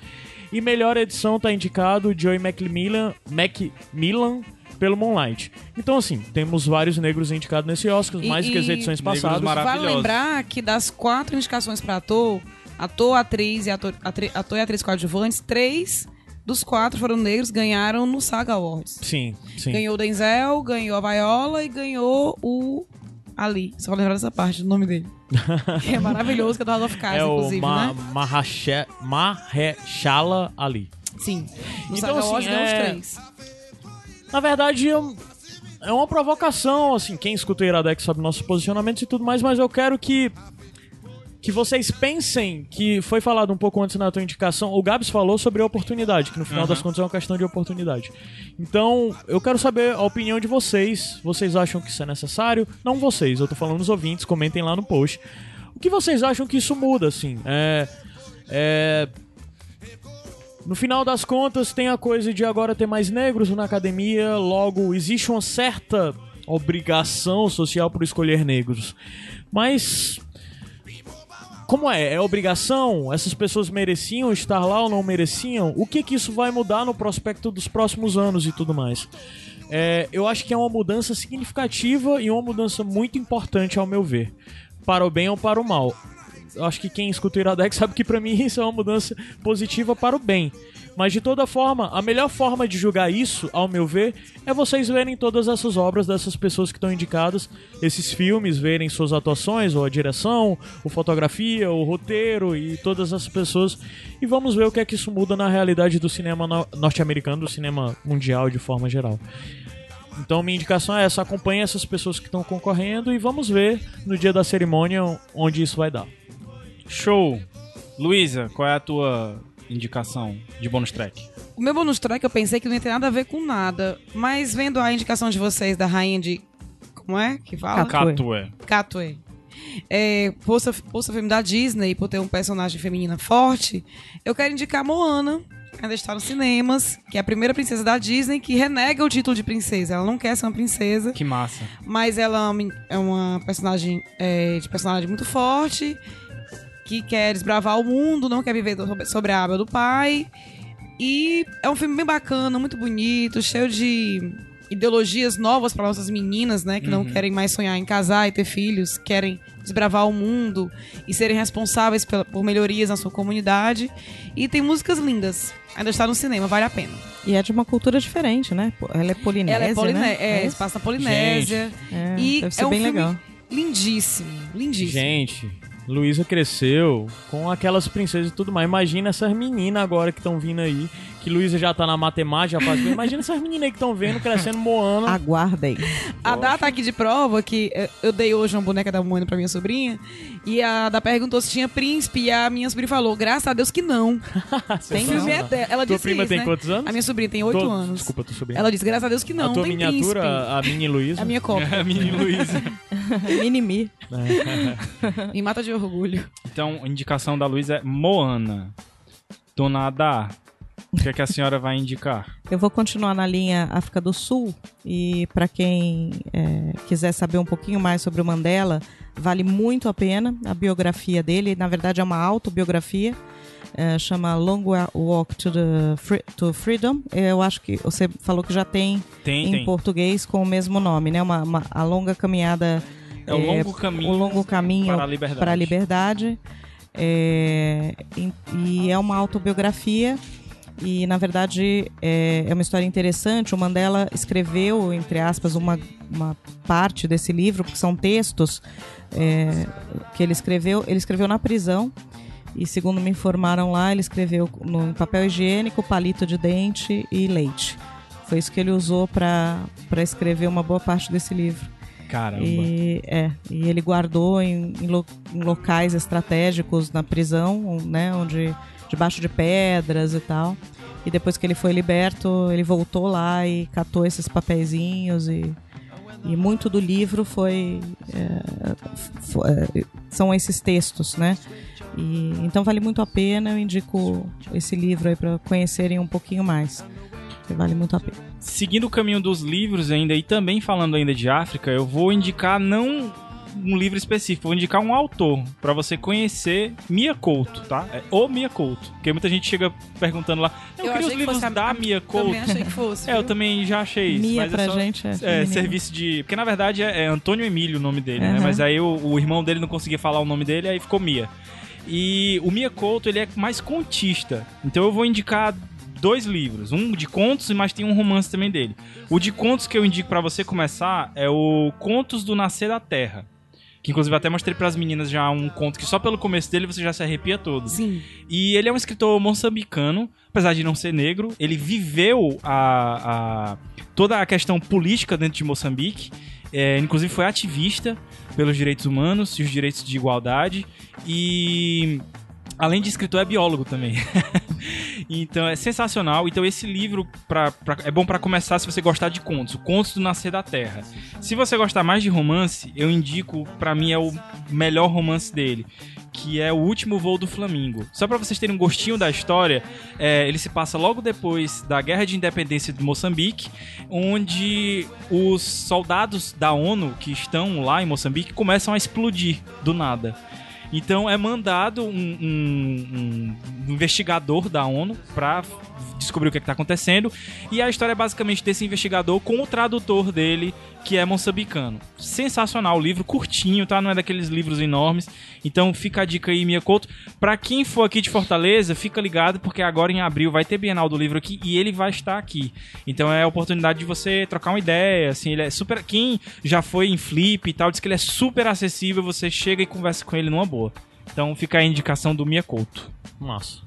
E melhor edição tá indicado Joey Macmillan, Macmillan pelo Moonlight. Então, assim, temos vários negros indicados nesse Oscar, E- mais do que as edições passadas. Vale lembrar que das quatro indicações pra ator, ator, atriz e ator, atri- ator e atriz coadjuvantes, três dos quatro foram negros, ganharam no Saga Awards. Sim, sim. Ganhou o Denzel, ganhou a Viola e ganhou o Ali. Só vou lembrar dessa parte do nome dele. que é maravilhoso, que é do of Cards, é o inclusive, Ma né? Ali. Sim. No Então, Saga assim, Awards ganhou os é- três. Na verdade, é uma provocação, assim, quem escuta o Iradex sabe nossos posicionamentos e tudo mais, mas eu quero que que vocês pensem que foi falado um pouco antes na tua indicação, o Gabs falou sobre a oportunidade, que no final das contas é uma questão de oportunidade. Então, eu quero saber a opinião de vocês. Vocês acham que isso é necessário? Não vocês, eu tô falando os ouvintes, comentem lá no post. O que vocês acham que isso muda, assim? É. É. No final das contas, tem a coisa de agora ter mais negros na academia, logo existe uma certa obrigação social por escolher negros. Mas como é? É obrigação? Essas pessoas mereciam estar lá ou não mereciam? O que que isso vai mudar no prospecto dos próximos anos e tudo mais? É, eu acho que é uma mudança significativa e uma mudança muito importante ao meu ver. Para o bem ou para o mal. Acho que quem escuta o Iradex sabe que pra mim isso é uma mudança positiva para o bem. Mas de toda forma, a melhor forma de julgar isso, ao meu ver, é vocês verem todas essas obras dessas pessoas que estão indicadas, esses filmes, verem suas atuações, ou a direção, ou fotografia, o roteiro e todas essas pessoas. E vamos ver o que é que isso muda na realidade do cinema no- norte-americano, do cinema mundial de forma geral. Então minha indicação é essa, acompanhe essas pessoas que estão concorrendo e vamos ver no dia da cerimônia onde isso vai dar. Show. Luísa, qual é a tua indicação de bônus track? O meu bonus track eu pensei que não ia ter nada a ver com nada, mas vendo a indicação de vocês da rainha de. Como é que fala? Catué. Catué. Catué. É, por ser, por ser filme da Disney, por ter um personagem feminina forte, eu quero indicar Moana, que ainda está nos cinemas, que é a primeira princesa da Disney que renega o título de princesa. Ela não quer ser uma princesa, Que massa. mas ela é uma- é uma personagem é, de personagem muito forte, que quer desbravar o mundo, não quer viver sobre a aba do pai. E é um filme bem bacana, muito bonito, cheio de ideologias novas para nossas meninas, né, que não querem mais sonhar em casar e ter filhos, querem desbravar o mundo e serem responsáveis por melhorias na sua comunidade. E tem músicas lindas. Ainda está no cinema, vale a pena. E é de uma cultura diferente, né? Ela é polinésia, Ela é poliné né? é, É passa na Polinésia. É, e deve ser é um bem filme legal. lindíssimo, lindíssimo. Gente, Luísa cresceu com aquelas princesas e tudo mais. Imagina essas meninas agora que estão vindo aí. Que Luísa já tá na matemática, já faz. Imagina essas meninas aí que estão vendo, crescendo, Moana. Aguardem. A Dá tá aqui de prova que eu dei hoje uma boneca da Moana pra minha sobrinha. E a Dá perguntou se tinha príncipe. E a minha sobrinha falou: graças a Deus que não. Tem filme é dela. Ela Tua disse prima isso, tem né? quantos anos? A minha sobrinha tem oito anos. Desculpa, tua sobrinha. Ela disse: graças a Deus que não. a tua tem miniatura, príncipe. a mini Luísa. A minha cópia. A mini Luísa. Minimi. Me mata de orgulho. Então, a indicação da Luísa é Moana. Dona Ada. O que, é que a senhora vai indicar? Eu vou continuar na linha África do Sul e para quem é, quiser saber um pouquinho mais sobre o Mandela, vale muito a pena a biografia dele. Na verdade, é uma autobiografia. é, chama Long Walk to, the Fre- to Freedom. Eu acho que você falou que já tem, Tem, em tem. português com o mesmo nome, né? Uma, uma- a longa caminhada. É o longo caminho o longo caminho para a liberdade. para a liberdade. É, e, e é uma autobiografia e na verdade é, é uma história interessante. O Mandela escreveu, entre aspas, uma, uma parte desse livro, porque são textos é, que ele escreveu. Ele escreveu na prisão e, segundo me informaram lá, ele escreveu no papel higiênico, palito de dente e leite. Foi isso que ele usou para escrever uma boa parte desse livro. Caramba. E, é, e ele guardou em, em lo- em locais estratégicos na prisão, né, onde debaixo de pedras e tal. E depois que ele foi liberto, ele voltou lá e catou esses papeizinhos e, e muito do livro foi, é, fo- é, são esses textos, né? E, então vale muito a pena, eu indico esse livro aí para conhecerem um pouquinho mais. Vale muito a pena. Seguindo o caminho dos livros ainda e também falando ainda de África, eu vou indicar não um livro específico, vou indicar um autor pra você conhecer Mia Couto, tá? É o Mia Couto, porque muita gente chega perguntando lá, eu, Eu queria os livros fosse a- da Mia Couto. Também achei que fosse. É, eu também já achei isso. Mia mas é pra só- gente é É, serviço de. Porque na verdade é, é Antônio Emílio o nome dele, né? Aham. Mas aí o, o irmão dele não conseguia falar o nome dele, aí ficou Mia. E o Mia Couto, ele é mais contista. Então eu vou indicar dois livros. Um de contos, mas tem um romance também dele. O de contos que eu indico pra você começar é o Contos do Nascer da Terra. Que inclusive até mostrei pras meninas já um conto que só pelo começo dele você já se arrepia todo. Sim. E ele é um escritor moçambicano, apesar de não ser negro. Ele viveu a, a- toda a questão política dentro de Moçambique. É, inclusive foi ativista pelos direitos humanos e os direitos de igualdade. E além de escritor, é biólogo também. então é sensacional. Então esse livro pra, pra- é bom pra começar se você gostar de contos. Contos do Nascer da Terra. Se você gostar mais de romance, eu indico, pra mim é o melhor romance dele, que é O Último Voo do Flamingo. Só pra vocês terem um gostinho da história, é, ele se passa logo depois da Guerra de Independência de Moçambique, onde os soldados da ONU que estão lá em Moçambique começam a explodir do nada. Então é mandado um, um- um investigador da ONU pra descobrir o que, é que tá acontecendo. E a história é basicamente desse investigador com o tradutor dele, que é moçambicano. Sensacional, o livro curtinho, tá? Não é daqueles livros enormes. Então fica a dica aí, Mia Couto. Pra quem for aqui de Fortaleza, fica ligado, porque agora em abril vai ter Bienal do Livro aqui e ele vai estar aqui. Então é a oportunidade de você trocar uma ideia, assim, ele é super... Quem já foi em Flip e tal, diz que ele é super acessível, você chega e conversa com ele numa boa. Então fica a indicação do Mia Couto. Massa.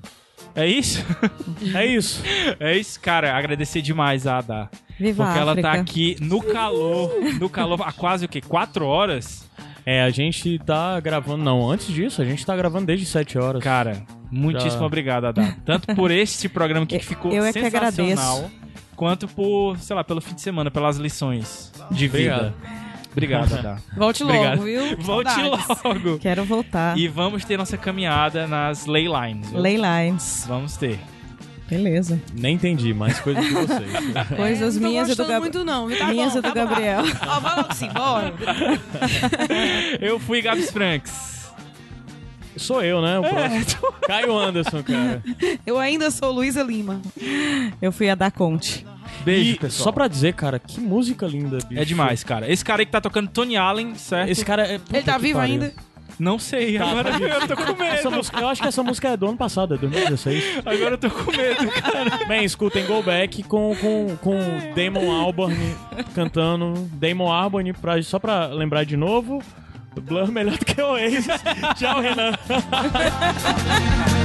É isso? É isso. É isso, cara. Agradecer demais a Ada. Viva Porque a ela África. tá aqui no calor, no calor há quase o quê? Quatro horas? É, a gente tá gravando. Não, antes disso, a gente tá gravando desde 7 horas. Cara, muitíssimo Já. obrigado, Ada. Tanto por este programa aqui que ficou Eu é que sensacional, agradeço. quanto por, sei lá, pelo fim de semana, pelas lições de vida. Obrigado. Obrigado, Ada. Volte logo, Obrigado. viu? Volte Saudades. logo. Quero voltar. E vamos ter nossa caminhada nas ley lines. viu? Ley lines. Vamos ter. Beleza. Nem entendi, mas coisa de vocês. Coisas É, não tô minhas e do Gabriel. muito não? Tá minhas bom, e do tá. Gabriel. Ó, vai logo sim, bora. Eu fui Gabs Franks. Sou eu, né? O próximo. Caio Anderson, cara. Eu ainda sou Luísa Lima. Eu fui a dar Conte. Beijo, E pessoal. só pra dizer, cara, que música linda, bicho. É demais, cara. Esse cara aí que tá tocando Tony Allen, certo? Esse cara é. puta Ele tá vivo pariu. ainda? Não sei, Tá, agora tá eu tô com Essa medo. música, eu acho que essa música é do ano passado, é 2016. Agora eu tô com medo, cara. Bem, escutem Go Back com, com, com Damon Albarn cantando. Damon Albarn, pra, só pra lembrar de novo. Blur melhor do que o Oasis. Tchau, Renan.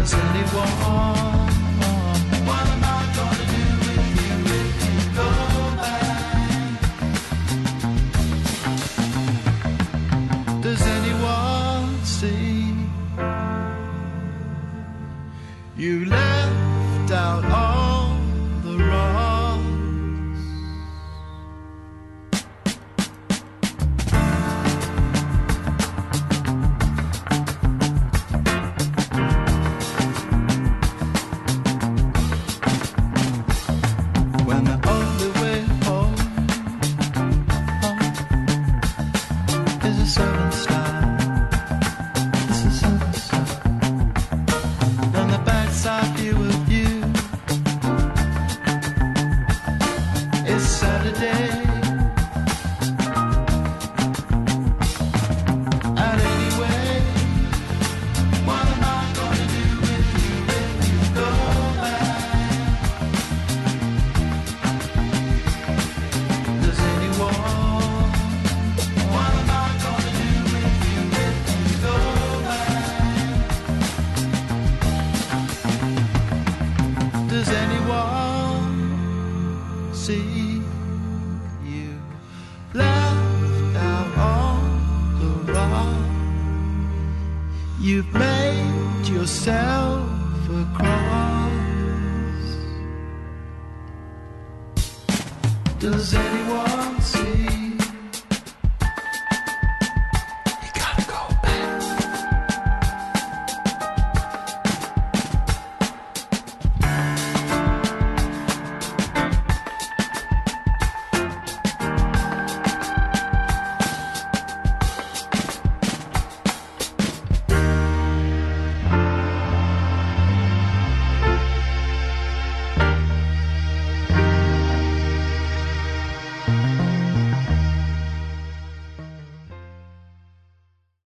Does anyone? What am I gonna do you if you go back? Does anyone see? You